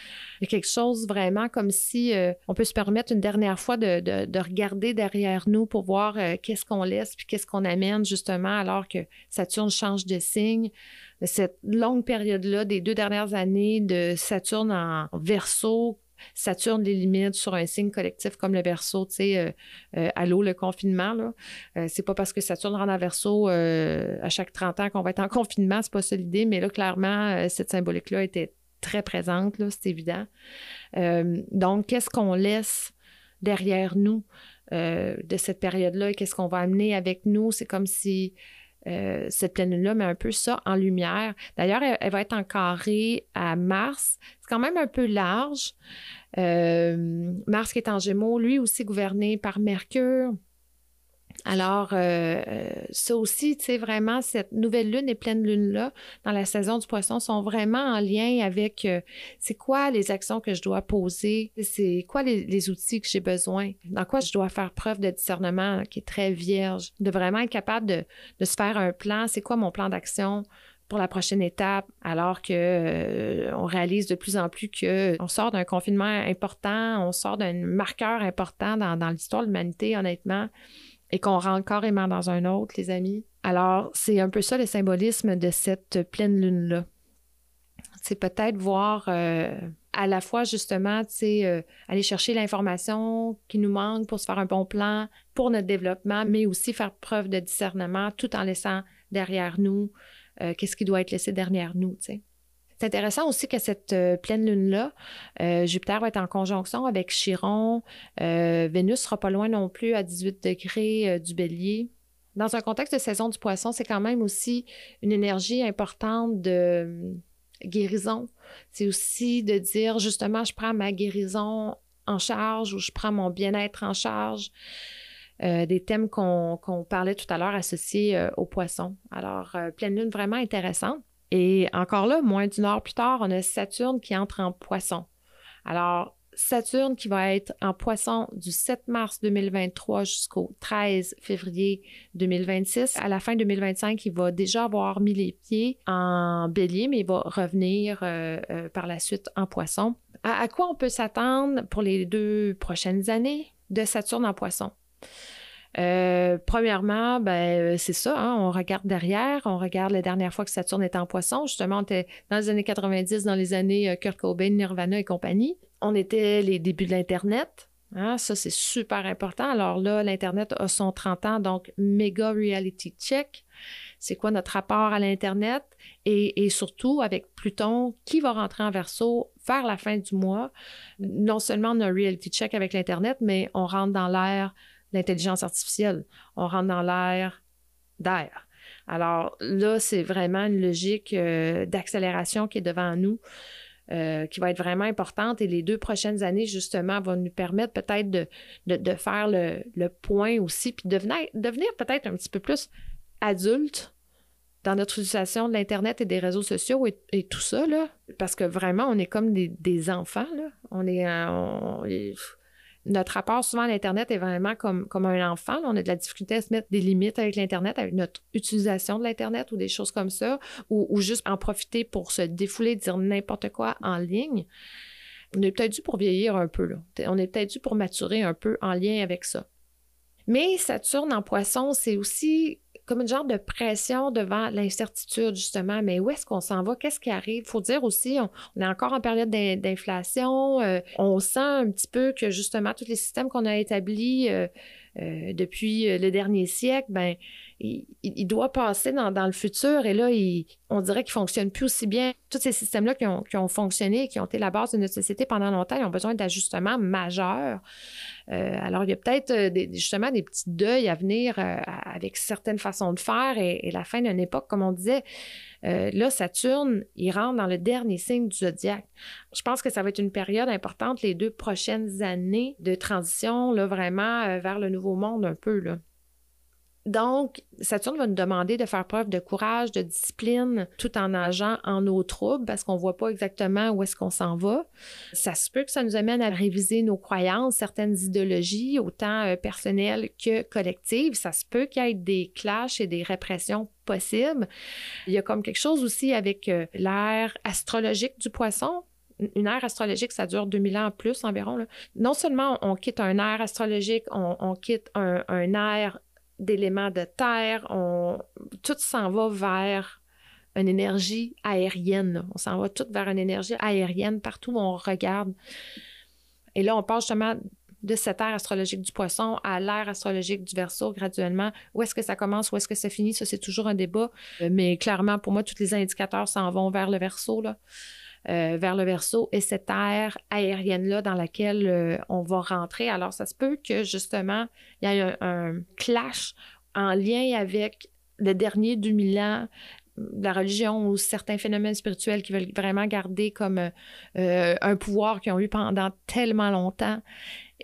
Quelque chose vraiment comme si euh, on peut se permettre une dernière fois de, regarder derrière nous pour voir qu'est-ce qu'on laisse puis qu'est-ce qu'on amène justement alors que Saturne change de signe cette longue période-là des deux dernières années de Saturne en verso, Saturne les limites sur un signe collectif comme le verso, tu sais, euh, euh, allô, le confinement, là. Euh, c'est pas parce que Saturne rentre en verso à chaque 30 ans qu'on va être en confinement, c'est pas ça l'idée, mais là, clairement, cette symbolique-là était très présente, là, c'est évident. donc, qu'est-ce qu'on laisse derrière nous de cette période-là? Qu'est-ce qu'on va amener avec nous? C'est comme si euh, cette pleine lune-là met un peu ça en lumière. D'ailleurs, elle, va être en carré à Mars. C'est quand même un peu large. Euh, Mars qui est en Gémeaux, lui aussi gouverné par Mercure. Alors, euh, ça aussi, tu sais, vraiment, cette nouvelle lune et pleine lune-là, dans la saison du poisson, sont vraiment en lien avec euh, c'est quoi les actions que je dois poser, c'est quoi les, outils que j'ai besoin, dans quoi je dois faire preuve de discernement qui est très vierge, de vraiment être capable de, se faire un plan, c'est quoi mon plan d'action pour la prochaine étape, alors que euh, on réalise de plus en plus que on sort d'un confinement important, on sort d'un marqueur important dans, dans l'histoire de l'humanité, honnêtement et qu'on rentre carrément dans un autre, les amis. Alors, c'est un peu ça le symbolisme de cette pleine lune-là. C'est peut-être voir euh, à la fois justement, tu sais, euh, aller chercher l'information qui nous manque pour se faire un bon plan pour notre développement, mais aussi faire preuve de discernement tout en laissant derrière nous euh, qu'est-ce qui doit être laissé derrière nous, tu sais. C'est intéressant aussi que cette euh, pleine lune-là, Jupiter va être en conjonction avec Chiron. Vénus sera pas loin non plus à 18 degrés du bélier. Dans un contexte de saison du poisson, c'est quand même aussi une énergie importante de guérison. C'est aussi de dire justement, je prends ma guérison en charge ou je prends mon bien-être en charge. Euh, des thèmes qu'on parlait tout à l'heure associés euh, aux poissons. Alors, euh, pleine lune vraiment intéressante. Et encore là, moins d'une heure plus tard, on a Saturne qui entre en poisson. Alors, Saturne qui va être en poisson du 7 mars 2023 jusqu'au 13 février 2026. À la fin 2025, il va déjà avoir mis les pieds en bélier, mais il va revenir euh, euh, par la suite en poisson. À, quoi on peut s'attendre pour les deux prochaines années de Saturne en poisson? Euh, premièrement, ben, c'est ça, hein, on regarde derrière, on regarde la dernière fois que Saturne était en poisson. Justement, on était dans les années 90, dans les années Kurt Cobain, Nirvana et compagnie on était les débuts de l'Internet. Hein, ça, c'est super important. Alors là, l'Internet a son 30 ans, donc méga reality check. C'est quoi notre rapport à l'Internet? Et, surtout, avec Pluton, qui va rentrer en verso vers la fin du mois? Non seulement on a un reality check avec l'Internet, mais on rentre dans l'ère d'intelligence artificielle. On rentre dans l'ère d'air. Alors là, c'est vraiment une logique euh, d'accélération qui est devant nous. Euh, qui va être vraiment importante et les deux prochaines années, justement, vont nous permettre peut-être de, faire le, point aussi, puis devenir, devenir peut-être un petit peu plus adulte dans notre utilisation de l'Internet et des réseaux sociaux et, tout ça, là, parce que vraiment, on est comme des, des enfants, là. On est, on, notre rapport souvent à l'Internet est vraiment comme, comme un enfant. On a de la difficulté à se mettre des limites avec l'Internet, avec notre utilisation de l'Internet ou des choses comme ça, ou, juste en profiter pour se défouler, dire n'importe quoi en ligne. On est peut-être dû pour vieillir un peu. Là. On est peut-être dû pour maturer un peu en lien avec ça. Mais Saturne en poisson, c'est aussi comme une genre de pression devant l'incertitude, justement. Mais où est-ce qu'on s'en va? Qu'est-ce qui arrive? Il faut dire aussi, on, est encore en période d'inflation. Euh, on sent un petit peu que, justement, tous les systèmes qu'on a établis euh, euh, depuis le dernier siècle, ben il, doit passer dans, le futur et là, on dirait qu'il ne fonctionne plus aussi bien. Tous ces systèmes-là qui ont, fonctionné et qui ont été la base de notre société pendant longtemps, ils ont besoin d'ajustements majeurs. Euh, alors, il y a peut-être euh, justement des petits deuils à venir euh, avec certaines façons de faire et, la fin d'une époque, comme on disait. là, Saturne, il rentre dans le dernier signe du zodiaque. Je pense que ça va être une période importante les deux prochaines années de transition, là, vraiment vers le nouveau monde un peu. Là. Donc, Saturne va nous demander de faire preuve de courage, de discipline, tout en nageant en eau trouble parce qu'on ne voit pas exactement où est-ce qu'on s'en va. Ça se peut que ça nous amène à réviser nos croyances, certaines idéologies, autant euh, personnelles que collectives. Ça se peut qu'il y ait des clashs et des répressions possibles. Il y a comme quelque chose aussi avec euh, l'ère astrologique du poisson une ère astrologique, ça dure 2000 ans plus environ. Non seulement on quitte un ère astrologique, on, quitte un, un ère d'éléments de terre. On, tout s'en va vers une énergie aérienne. On s'en va tout vers une énergie aérienne partout où on regarde. Et là, on passe justement de cette ère astrologique du poisson à l'ère astrologique du verso graduellement. Où est-ce que ça commence, où est-ce que ça finit, ça c'est toujours un débat. Mais clairement, pour moi, tous les indicateurs s'en vont vers le verso. Euh, vers le verso et cette ère aérienne-là dans laquelle euh, on va rentrer. Alors, ça se peut que justement, il y ait un, clash en lien avec le dernier du mille la religion ou certains phénomènes spirituels qui veulent vraiment garder comme euh, un pouvoir qu'ils ont eu pendant tellement longtemps.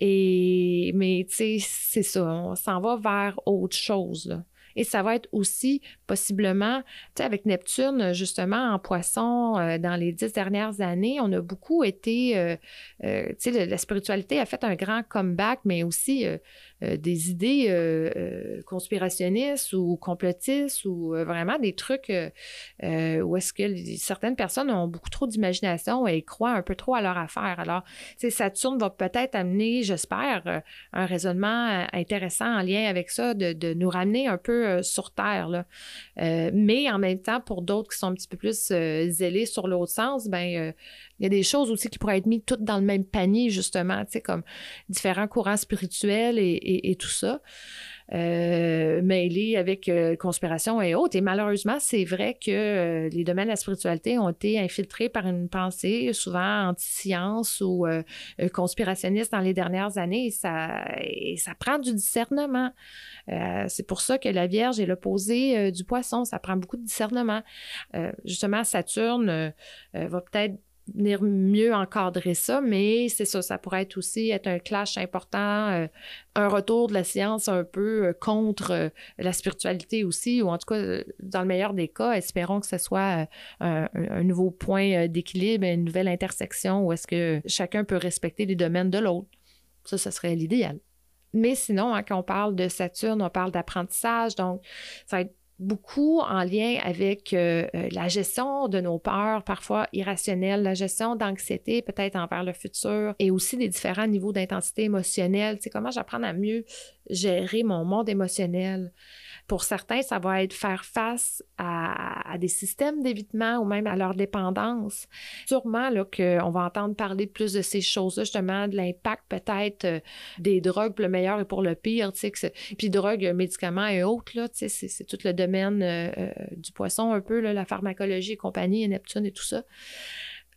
Et, mais tu sais, c'est ça, on s'en va vers autre chose. Et ça va être aussi possiblement, tu sais, avec Neptune, justement, en poisson, euh, dans les dix dernières années, on a beaucoup été, euh, euh, tu sais, la spiritualité a fait un grand comeback, mais aussi des idées conspirationnistes ou complotistes ou vraiment des trucs où est-ce que certaines personnes ont beaucoup trop d'imagination et croient un peu trop à leur affaire. Alors, tu sais, Saturne va peut-être amener, j'espère, un raisonnement intéressant en lien avec ça, de, nous ramener un peu peu sur Terre. Là. mais en même temps, pour d'autres qui sont un petit peu plus zélés sur l'autre sens, ben il y a des choses aussi qui pourraient être mises toutes dans le même panier, justement, tu sais, comme différents courants spirituels et tout ça euh, mêlés avec euh, conspiration et autres. Et malheureusement, c'est vrai que euh, les domaines de la spiritualité ont été infiltrés par une pensée souvent anti-science ou conspirationniste dans les dernières années. Et ça, et ça prend du discernement. c'est pour ça que la Vierge est l'opposé du poisson. Ça prend beaucoup de discernement. justement, Saturne va peut-être venir mieux encadrer ça, mais c'est ça, ça pourrait être aussi être un clash important, euh, un retour de la science un peu euh, contre euh, la spiritualité aussi, ou en tout cas, dans le meilleur des cas, espérons que ce soit un, nouveau point d'équilibre, une nouvelle intersection où est-ce que chacun peut respecter les domaines de l'autre. Ça, ce serait l'idéal. Mais sinon, hein, quand on parle de Saturne, on parle d'apprentissage, donc ça va être beaucoup en lien avec euh, euh, la gestion de nos peurs, parfois irrationnelles, la gestion d'anxiété peut-être envers le futur et aussi des différents niveaux d'intensité émotionnelle. C'est comment j'apprends à mieux gérer mon monde émotionnel? Pour certains, ça va être faire face à, des systèmes d'évitement ou même à leur dépendance. Sûrement qu'on va entendre parler plus de ces choses-là, justement, de l'impact peut-être euh, des drogues pour le meilleur et pour le pire, tu sais, puis drogues, médicaments et autres, c'est tout le domaine euh, euh, du poisson un peu, la pharmacologie et compagnie, et Neptune et tout ça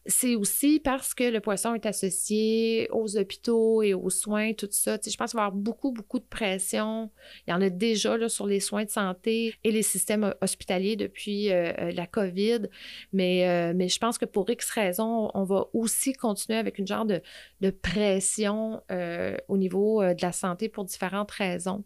c'est aussi parce que le poisson est associé aux hôpitaux et aux soins, tout ça. je pense qu'il va y avoir beaucoup, beaucoup de pression. Il y en a déjà là, sur les soins de santé et les systèmes hospitaliers depuis euh, euh, la COVID. Mais, euh, mais je pense que pour X raisons, on va aussi continuer avec une genre de, de pression au niveau de la santé pour différentes raisons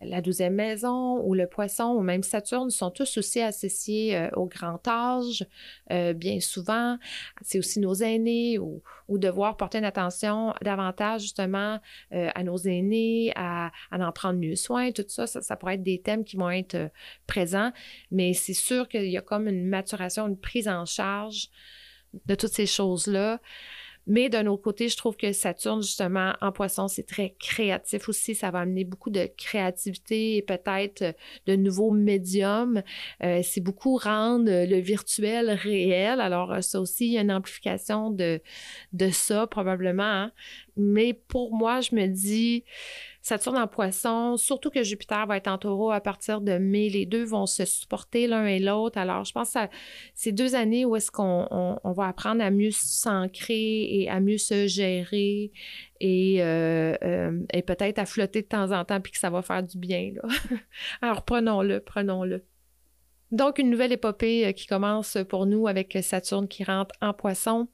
la douzième maison ou le poisson ou même Saturne sont tous aussi associés euh, au grand âge, euh, bien souvent. C'est aussi nos aînés ou, devoir porter une attention davantage justement euh, à nos aînés, à, en prendre mieux soin, tout ça, ça, pourrait être des thèmes qui vont être présents, mais c'est sûr qu'il y a comme une maturation, une prise en charge de toutes ces choses-là. Mais d'un autre côté, je trouve que Saturne, justement, en poisson, c'est très créatif aussi. Ça va amener beaucoup de créativité et peut-être euh, de nouveaux médiums. Euh, c'est beaucoup rendre le virtuel réel. Alors, euh, ça aussi, il y a une amplification de, de ça, probablement. Hein. Mais pour moi, je me dis, Saturne en poisson, surtout que Jupiter va être en taureau à partir de mai. Les deux vont se supporter l'un et l'autre. Alors, je pense que c'est deux années où est-ce qu'on on, va apprendre à mieux s'ancrer et à mieux se gérer et, euh, euh, et peut-être à flotter de temps en temps puis que ça va faire du bien. Là. Alors, prenons-le, prenons-le. Donc, une nouvelle épopée euh, qui commence pour nous avec Saturne qui rentre en poisson.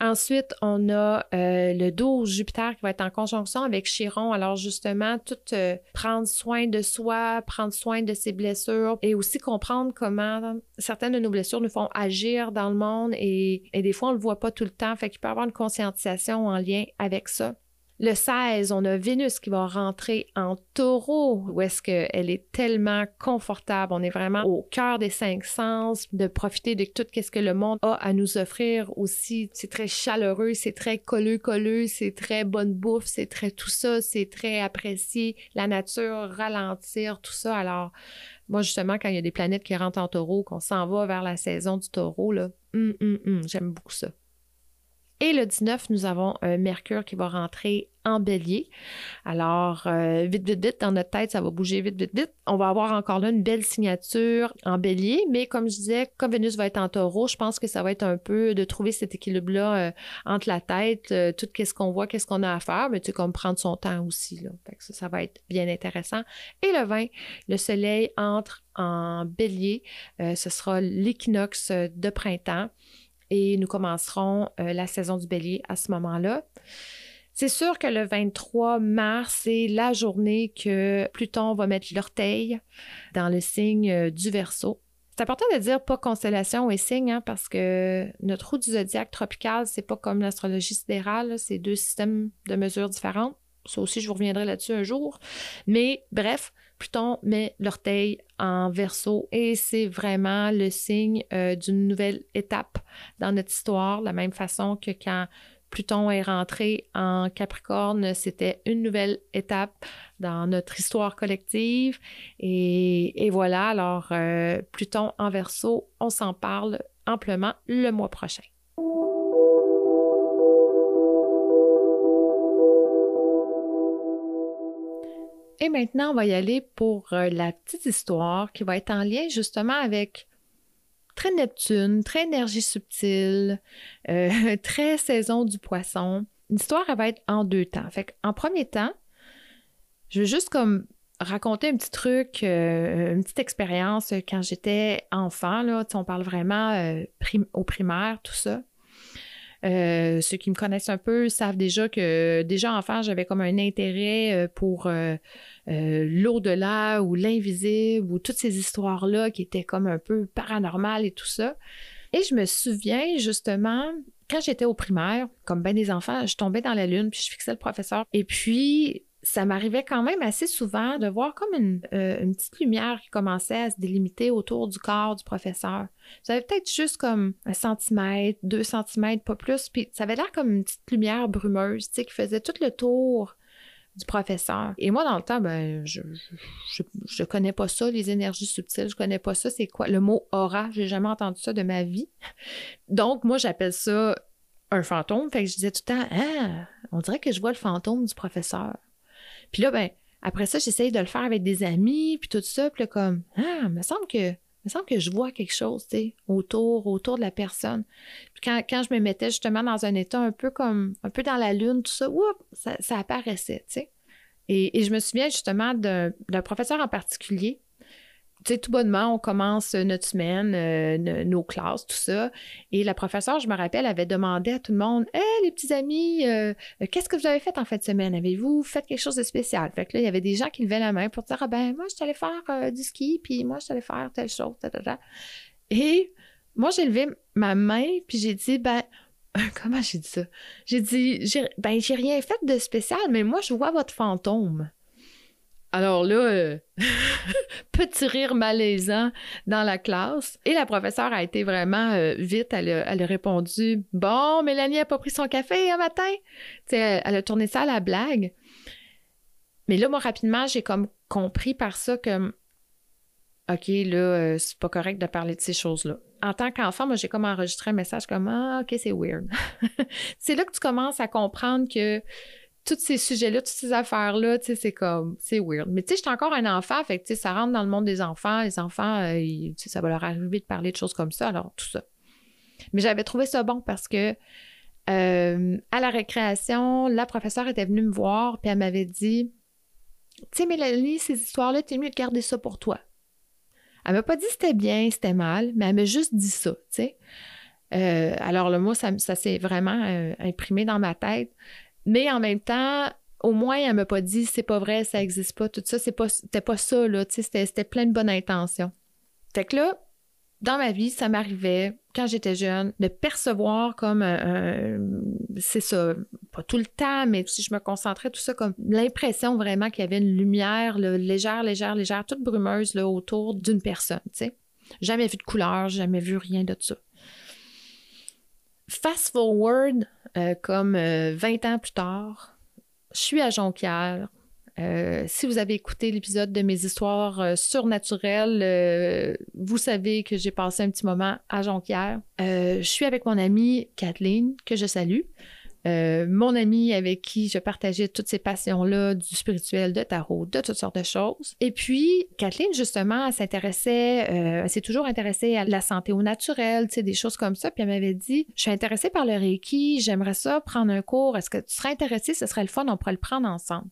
Ensuite, on a euh, le 12 Jupiter qui va être en conjonction avec Chiron. Alors, justement, tout euh, prendre soin de soi, prendre soin de ses blessures et aussi comprendre comment certaines de nos blessures nous font agir dans le monde et, et des fois, on ne le voit pas tout le temps. Fait qu'il peut y avoir une conscientisation en lien avec ça. Le 16, on a Vénus qui va rentrer en taureau, où est-ce qu'elle est tellement confortable. On est vraiment au cœur des cinq sens, de profiter de tout ce que le monde a à nous offrir aussi. C'est très chaleureux, c'est très colleux-colleux, c'est très bonne bouffe, c'est très tout ça, c'est très apprécié. La nature, ralentir, tout ça. Alors, moi, justement, quand il y a des planètes qui rentrent en taureau, qu'on s'en va vers la saison du taureau, là, hum, hum, hum, j'aime beaucoup ça. Et le 19, nous avons un Mercure qui va rentrer en bélier. Alors, euh, vite, vite, vite, dans notre tête, ça va bouger vite, vite, vite. On va avoir encore là une belle signature en bélier, mais comme je disais, comme Vénus va être en taureau, je pense que ça va être un peu de trouver cet équilibre-là euh, entre la tête, euh, tout qu'est-ce qu'on voit, qu'est-ce qu'on a à faire, mais tu sais, comme prendre son temps aussi. Là. ça va être bien intéressant. Et le 20, le soleil entre en bélier. ce sera l'équinoxe de printemps et nous commencerons euh, la saison du bélier à ce moment-là. C'est sûr que le 23 mars, c'est la journée que Pluton va mettre l'orteil dans le signe euh, du Verseau. C'est important de dire pas constellation et signe, hein, parce que notre roue du zodiaque tropical, c'est pas comme l'astrologie sidérale, c'est deux systèmes de mesures différents. Ça aussi, je vous reviendrai là-dessus un jour. Mais bref, Pluton met l'orteil en verso et c'est vraiment le signe euh, d'une nouvelle étape dans notre histoire, de la même façon que quand Pluton est rentré en Capricorne, c'était une nouvelle étape dans notre histoire collective. Et, voilà, alors euh, Pluton en verso, on s'en parle amplement le mois prochain. Et maintenant, on va y aller pour euh, la petite histoire qui va être en lien justement avec très Neptune, très énergie subtile, euh, très saison du poisson. L'histoire, elle va être en deux temps. Fait en premier temps, je veux juste comme raconter un petit truc, euh, une petite expérience quand j'étais enfant. Là, on parle vraiment au primaire, tout ça. Euh, ceux qui me connaissent un peu savent déjà que déjà enfant, j'avais comme un intérêt euh, pour euh, l'au-delà ou l'invisible ou toutes ces histoires-là qui étaient comme un peu paranormales et tout ça. Et je me souviens justement, quand j'étais au primaire, comme bien des enfants, je tombais dans la lune, puis je fixais le professeur. Et puis, ça m'arrivait quand même assez souvent de voir comme une, euh, petite lumière qui commençait à se délimiter autour du corps du professeur. Ça avait peut-être juste comme un centimètre, deux centimètres, pas plus, puis ça avait l'air comme une petite lumière brumeuse, tu sais, qui faisait tout le tour du professeur. Et moi, dans le temps, ben, je, je, connais pas ça, les énergies subtiles, je connais pas ça, c'est quoi? Le mot aura, j'ai jamais entendu ça de ma vie. Donc, moi, j'appelle ça un fantôme. Fait que je disais tout le temps, ah, on dirait que je vois le fantôme du professeur. Puis là, ben, après ça, j'essaye de le faire avec des amis, puis tout ça. Puis là, comme, ah, me semble que, me semble que je vois quelque chose, tu sais, autour, autour de la personne. Puis quand, quand, je me mettais justement dans un état un peu comme, un peu dans la lune, tout ça, oups, ça, apparaissait, tu sais. Et, et, je me souviens justement d'un professeur en particulier sais, tout bonnement, on commence notre semaine, euh, nos classes, tout ça. Et la professeure, je me rappelle, avait demandé à tout le monde Hé, les petits amis, euh, euh, qu'est-ce que vous avez fait en fin de semaine? Avez-vous fait quelque chose de spécial Fait que là, il y avait des gens qui levaient la main pour dire Ah ben, moi, je suis allée faire du ski, puis moi, je suis allée faire telle chose, Et moi, j'ai levé ma main, puis j'ai dit Ben, comment j'ai dit ça J'ai dit Ben, j'ai rien fait de spécial, mais moi, je vois votre fantôme. Alors là, euh, petit rire malaisant dans la classe. Et la professeure a été vraiment euh, vite. Elle a, répondu Bon, Mélanie n'a pas pris son café un matin. elle, elle a tourné ça à la blague. Mais là, moi, rapidement, j'ai comme compris par ça que OK, là, euh, c'est pas correct de parler de ces choses-là. En tant qu'enfant, moi, j'ai comme enregistré un message comme Ah, OK, c'est weird. c'est là que tu commences à comprendre que tous ces sujets-là, toutes ces affaires-là, tu sais, c'est comme, c'est weird. Mais tu sais, j'étais encore un enfant, fait que, tu sais, ça rentre dans le monde des enfants. Les enfants, euh, ça va leur arriver de parler de choses comme ça, alors tout ça. Mais j'avais trouvé ça bon parce que euh, à la récréation, la professeure était venue me voir, puis elle m'avait dit Tu sais, Mélanie, ces histoires-là, t'es mieux de garder ça pour toi. Elle m'a pas dit c'était bien, c'était mal, mais elle m'a juste dit ça, tu sais. Euh, alors, le mot, ça, ça s'est vraiment imprimé dans ma tête. Mais en même temps, au moins, elle m'a pas dit c'est pas vrai, ça existe pas, tout ça, c'est pas, c'était pas ça, là, c'était, c'était plein de bonnes intentions. Fait que là, dans ma vie, ça m'arrivait, quand j'étais jeune, de percevoir comme un, c'est ça, pas tout le temps, mais si je me concentrais, tout ça, comme l'impression vraiment qu'il y avait une lumière légère, légère, légère, toute brumeuse là, autour d'une personne, tu sais. Jamais vu de couleur, jamais vu rien de ça. Fast forward, euh, comme 20 euh, ans plus tard, je suis à Jonquière. Euh, si vous avez écouté l'épisode de mes histoires surnaturelles, vous savez que j'ai passé un petit moment à Jonquière. je suis avec mon amie Kathleen, que je salue. Euh, mon ami avec qui je partageais toutes ces passions-là, du spirituel, de tarot, de toutes sortes de choses. Et puis, Kathleen, justement, elle s'intéressait, euh, elle s'est toujours intéressée à la santé au naturel, tu sais, des choses comme ça. Puis elle m'avait dit, je suis intéressée par le Reiki, j'aimerais ça prendre un cours. Est-ce que tu serais intéressée? Ce serait le fun, on pourrait le prendre ensemble.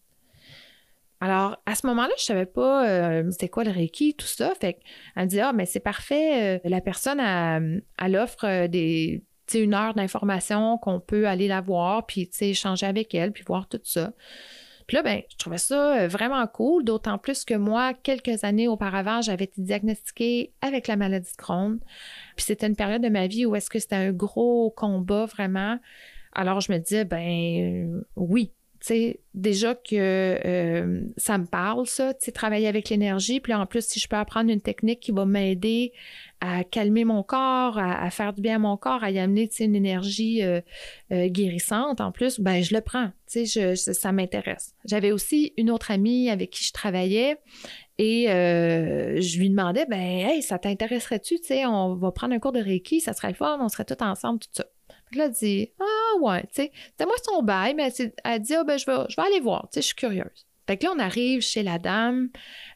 Alors, à ce moment-là, je savais pas euh, c'était quoi le Reiki, tout ça. Fait qu'elle me dit, ah, mais c'est parfait, la personne, elle offre des une heure d'information qu'on peut aller la voir, puis échanger avec elle, puis voir tout ça. Puis là, ben, je trouvais ça euh, vraiment cool, d'autant plus que moi, quelques années auparavant, j'avais été diagnostiquée avec la maladie de Crohn. Puis c'était une période de ma vie où est-ce que c'était un gros combat vraiment. Alors je me disais, ben oui, sais, déjà que euh, ça me parle, ça, tu sais, travailler avec l'énergie. Puis en plus, si je peux apprendre une technique qui va m'aider à calmer mon corps, à, faire du bien à mon corps, à y amener, tu sais, une énergie euh, euh, guérissante en plus, ben je le prends, tu sais, ça m'intéresse. J'avais aussi une autre amie avec qui je travaillais et je lui demandais, ben, hey, ça t'intéresserait-tu, tu sais, on va prendre un cours de Reiki, ça serait le fun, on serait tous ensemble, tout ça. Puis là, elle dit Ah ouais, tu sais, c'était moi son bail, mais elle, dit Ah ben je vais, je vais aller voir, tu sais, je suis curieuse. Fait que là, on arrive chez la dame,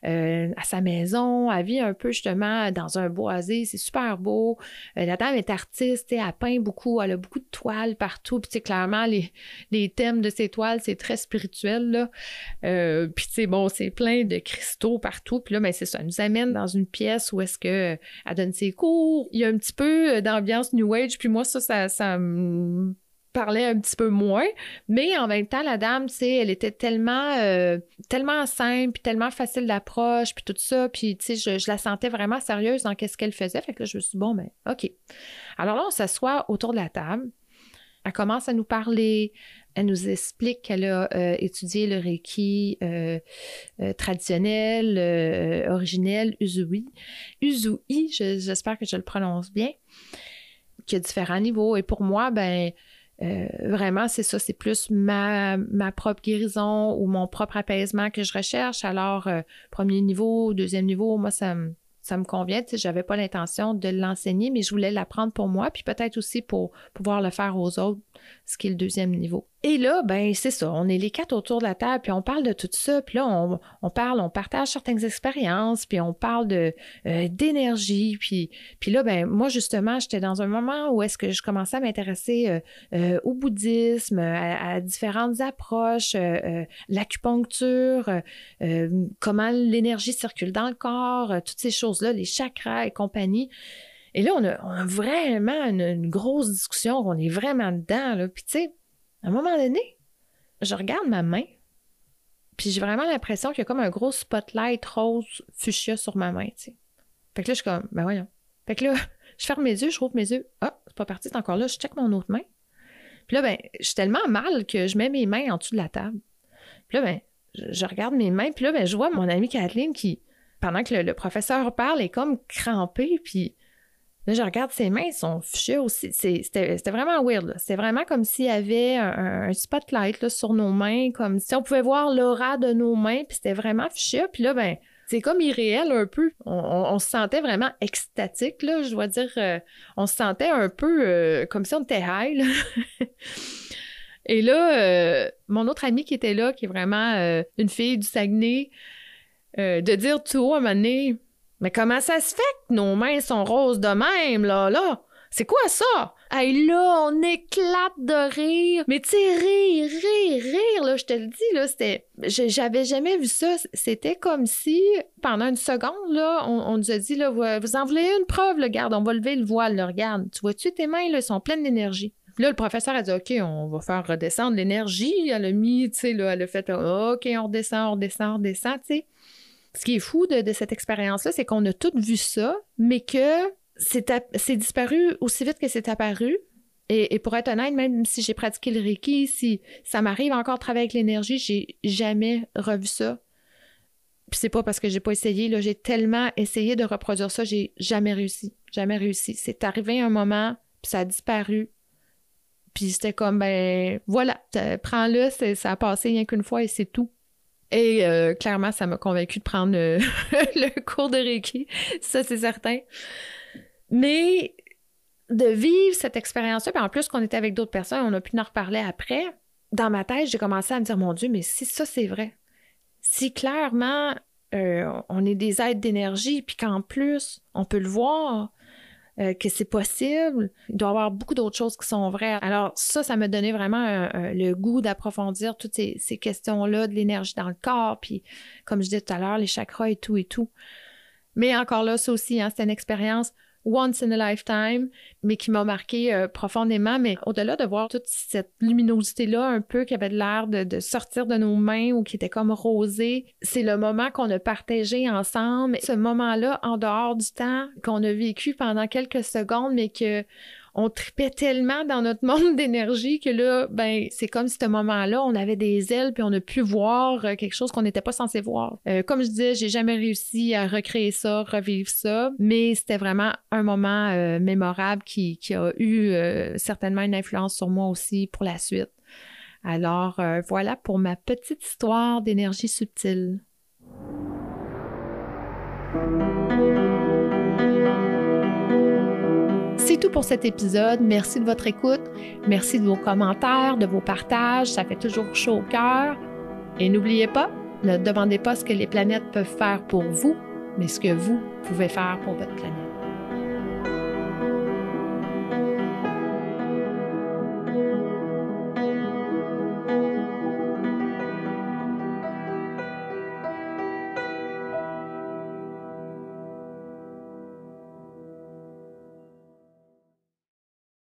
euh, à sa maison, elle vit un peu justement dans un boisé, c'est super beau. Euh, la dame est artiste, elle peint beaucoup, elle a beaucoup de toiles partout. Puis clairement, les, les, thèmes de ces toiles, c'est très spirituel. Là. Euh, puis tu bon, c'est plein de cristaux partout. Puis là, ben, c'est ça, elle nous amène dans une pièce où est-ce qu'elle donne ses cours. Il y a un petit peu d'ambiance New Age, puis moi, ça, ça, ça parlait un petit peu moins, mais en même temps, la dame, tu sais, elle était tellement, euh, tellement simple, puis tellement facile d'approche, puis tout ça, puis tu sais, je, la sentais vraiment sérieuse dans qu'est-ce qu'elle faisait, fait que là, je me suis dit, bon, ben, OK. Alors là, on s'assoit autour de la table, elle commence à nous parler, elle nous explique qu'elle a euh, étudié le Reiki euh, traditionnel, originel, Uzui. Uzui, j'espère que je le prononce bien, qui a différents niveaux. Et pour moi, ben, euh, vraiment, c'est ça, c'est plus ma, propre guérison ou mon propre apaisement que je recherche. Alors, euh, premier niveau, deuxième niveau, moi, ça me, ça me convient. Tu sais, j'avais pas l'intention de l'enseigner, mais je voulais l'apprendre pour moi, puis peut-être aussi pour pouvoir le faire aux autres, ce qui est le deuxième niveau. Et là, ben c'est ça, on est les quatre autour de la table, puis on parle de tout ça, puis là, on, parle, on partage certaines expériences, puis on parle de euh, d'énergie, puis, puis là, ben moi, justement, j'étais dans un moment où est-ce que je commençais à m'intéresser euh, euh, au bouddhisme, à, différentes approches, l'acupuncture, comment l'énergie circule dans le corps, toutes ces choses-là, les chakras et compagnie. Et là, on a, vraiment une, une, grosse discussion, on est vraiment dedans, là, puis tu sais, à un moment donné, je regarde ma main, puis j'ai vraiment l'impression qu'il y a comme un gros spotlight rose fuchsia sur ma main, tu sais. Fait que là, je suis comme, ben voyons. Fait que là, je ferme mes yeux, je rouvre mes yeux. Ah, c'est pas parti, c'est encore là. Je check mon autre main. Puis là, ben, je suis tellement mal que je mets mes mains en dessous de la table. Puis là, ben, je, regarde mes mains, puis là, ben, je vois mon amie Kathleen qui, pendant que le, le professeur parle, est comme crampée, puis Là, je regarde ses mains, son fuchsia aussi. C'était vraiment weird. C'est vraiment comme s'il y avait un, spotlight là, sur nos mains, comme si on pouvait voir l'aura de nos mains, puis c'était vraiment fuchsia. Puis là, ben, c'est comme irréel un peu. On, se sentait vraiment extatique, là, je dois dire. Euh, on se sentait un peu euh, comme si on était high. Et là, euh, mon autre amie qui était là, qui est vraiment une fille du Saguenay, de dire tout haut à un moment donné, mais comment ça se fait que nos mains sont roses de même, là, là? C'est quoi ça? Hey, là, on éclate de rire. Mais tu sais, rire, rire, rire, là, je te le dis, là, c'était... J'avais jamais vu ça. C'était comme si, pendant une seconde, là, on, nous a dit, là, vous, en voulez une preuve, le garde, on va lever le voile, là, regarde. Tu vois-tu, tes mains, là, sont pleines d'énergie. Là, le professeur a dit, OK, on va faire redescendre l'énergie. Elle a mis, tu sais, là, elle a fait, OK, on redescend, on redescend, on redescend, tu sais ce qui est fou de, cette expérience-là, c'est qu'on a tous vu ça, mais que c'est disparu aussi vite que c'est apparu. Et, pour être honnête, même si j'ai pratiqué le Reiki, si ça m'arrive encore de travailler avec l'énergie, j'ai jamais revu ça. Puis c'est pas parce que j'ai pas essayé, là, j'ai tellement essayé de reproduire ça, j'ai jamais réussi. Jamais réussi. C'est arrivé un moment, puis ça a disparu. Puis c'était comme, ben voilà, prends-le, ça a passé rien qu'une fois et c'est tout. Et euh, clairement, ça m'a convaincu de prendre le cours de Reiki, ça c'est certain. Mais de vivre cette expérience-là, en plus qu'on était avec d'autres personnes, on a pu en reparler après, dans ma tête, j'ai commencé à me dire, mon Dieu, mais si ça c'est vrai, si clairement euh, on est des êtres d'énergie, puis qu'en plus on peut le voir, euh, que c'est possible. Il doit y avoir beaucoup d'autres choses qui sont vraies. Alors ça, ça m'a donné vraiment le goût d'approfondir toutes ces, ces questions-là, de l'énergie dans le corps, puis comme je disais tout à l'heure, les chakras et tout et tout. Mais encore là, ça aussi, hein, c'est une expérience once in a lifetime, mais qui m'a marqué euh, profondément. Mais au-delà de voir toute cette luminosité-là, un peu qui avait l'air de, sortir de nos mains ou qui était comme rosée, c'est le moment qu'on a partagé ensemble. Ce moment-là, en dehors du temps, qu'on a vécu pendant quelques secondes, mais que on tripait tellement dans notre monde d'énergie que là, ben, c'est comme ce moment-là, on avait des ailes puis on a pu voir euh, quelque chose qu'on n'était pas censé voir. Euh, comme je disais, j'ai jamais réussi à recréer ça, revivre ça, mais c'était vraiment un moment euh, mémorable qui, a eu certainement une influence sur moi aussi pour la suite. Alors voilà pour ma petite histoire d'énergie subtile. C'est tout pour cet épisode. Merci de votre écoute. Merci de vos commentaires, de vos partages. Ça fait toujours chaud au cœur. Et n'oubliez pas, ne demandez pas ce que les planètes peuvent faire pour vous, mais ce que vous pouvez faire pour votre planète.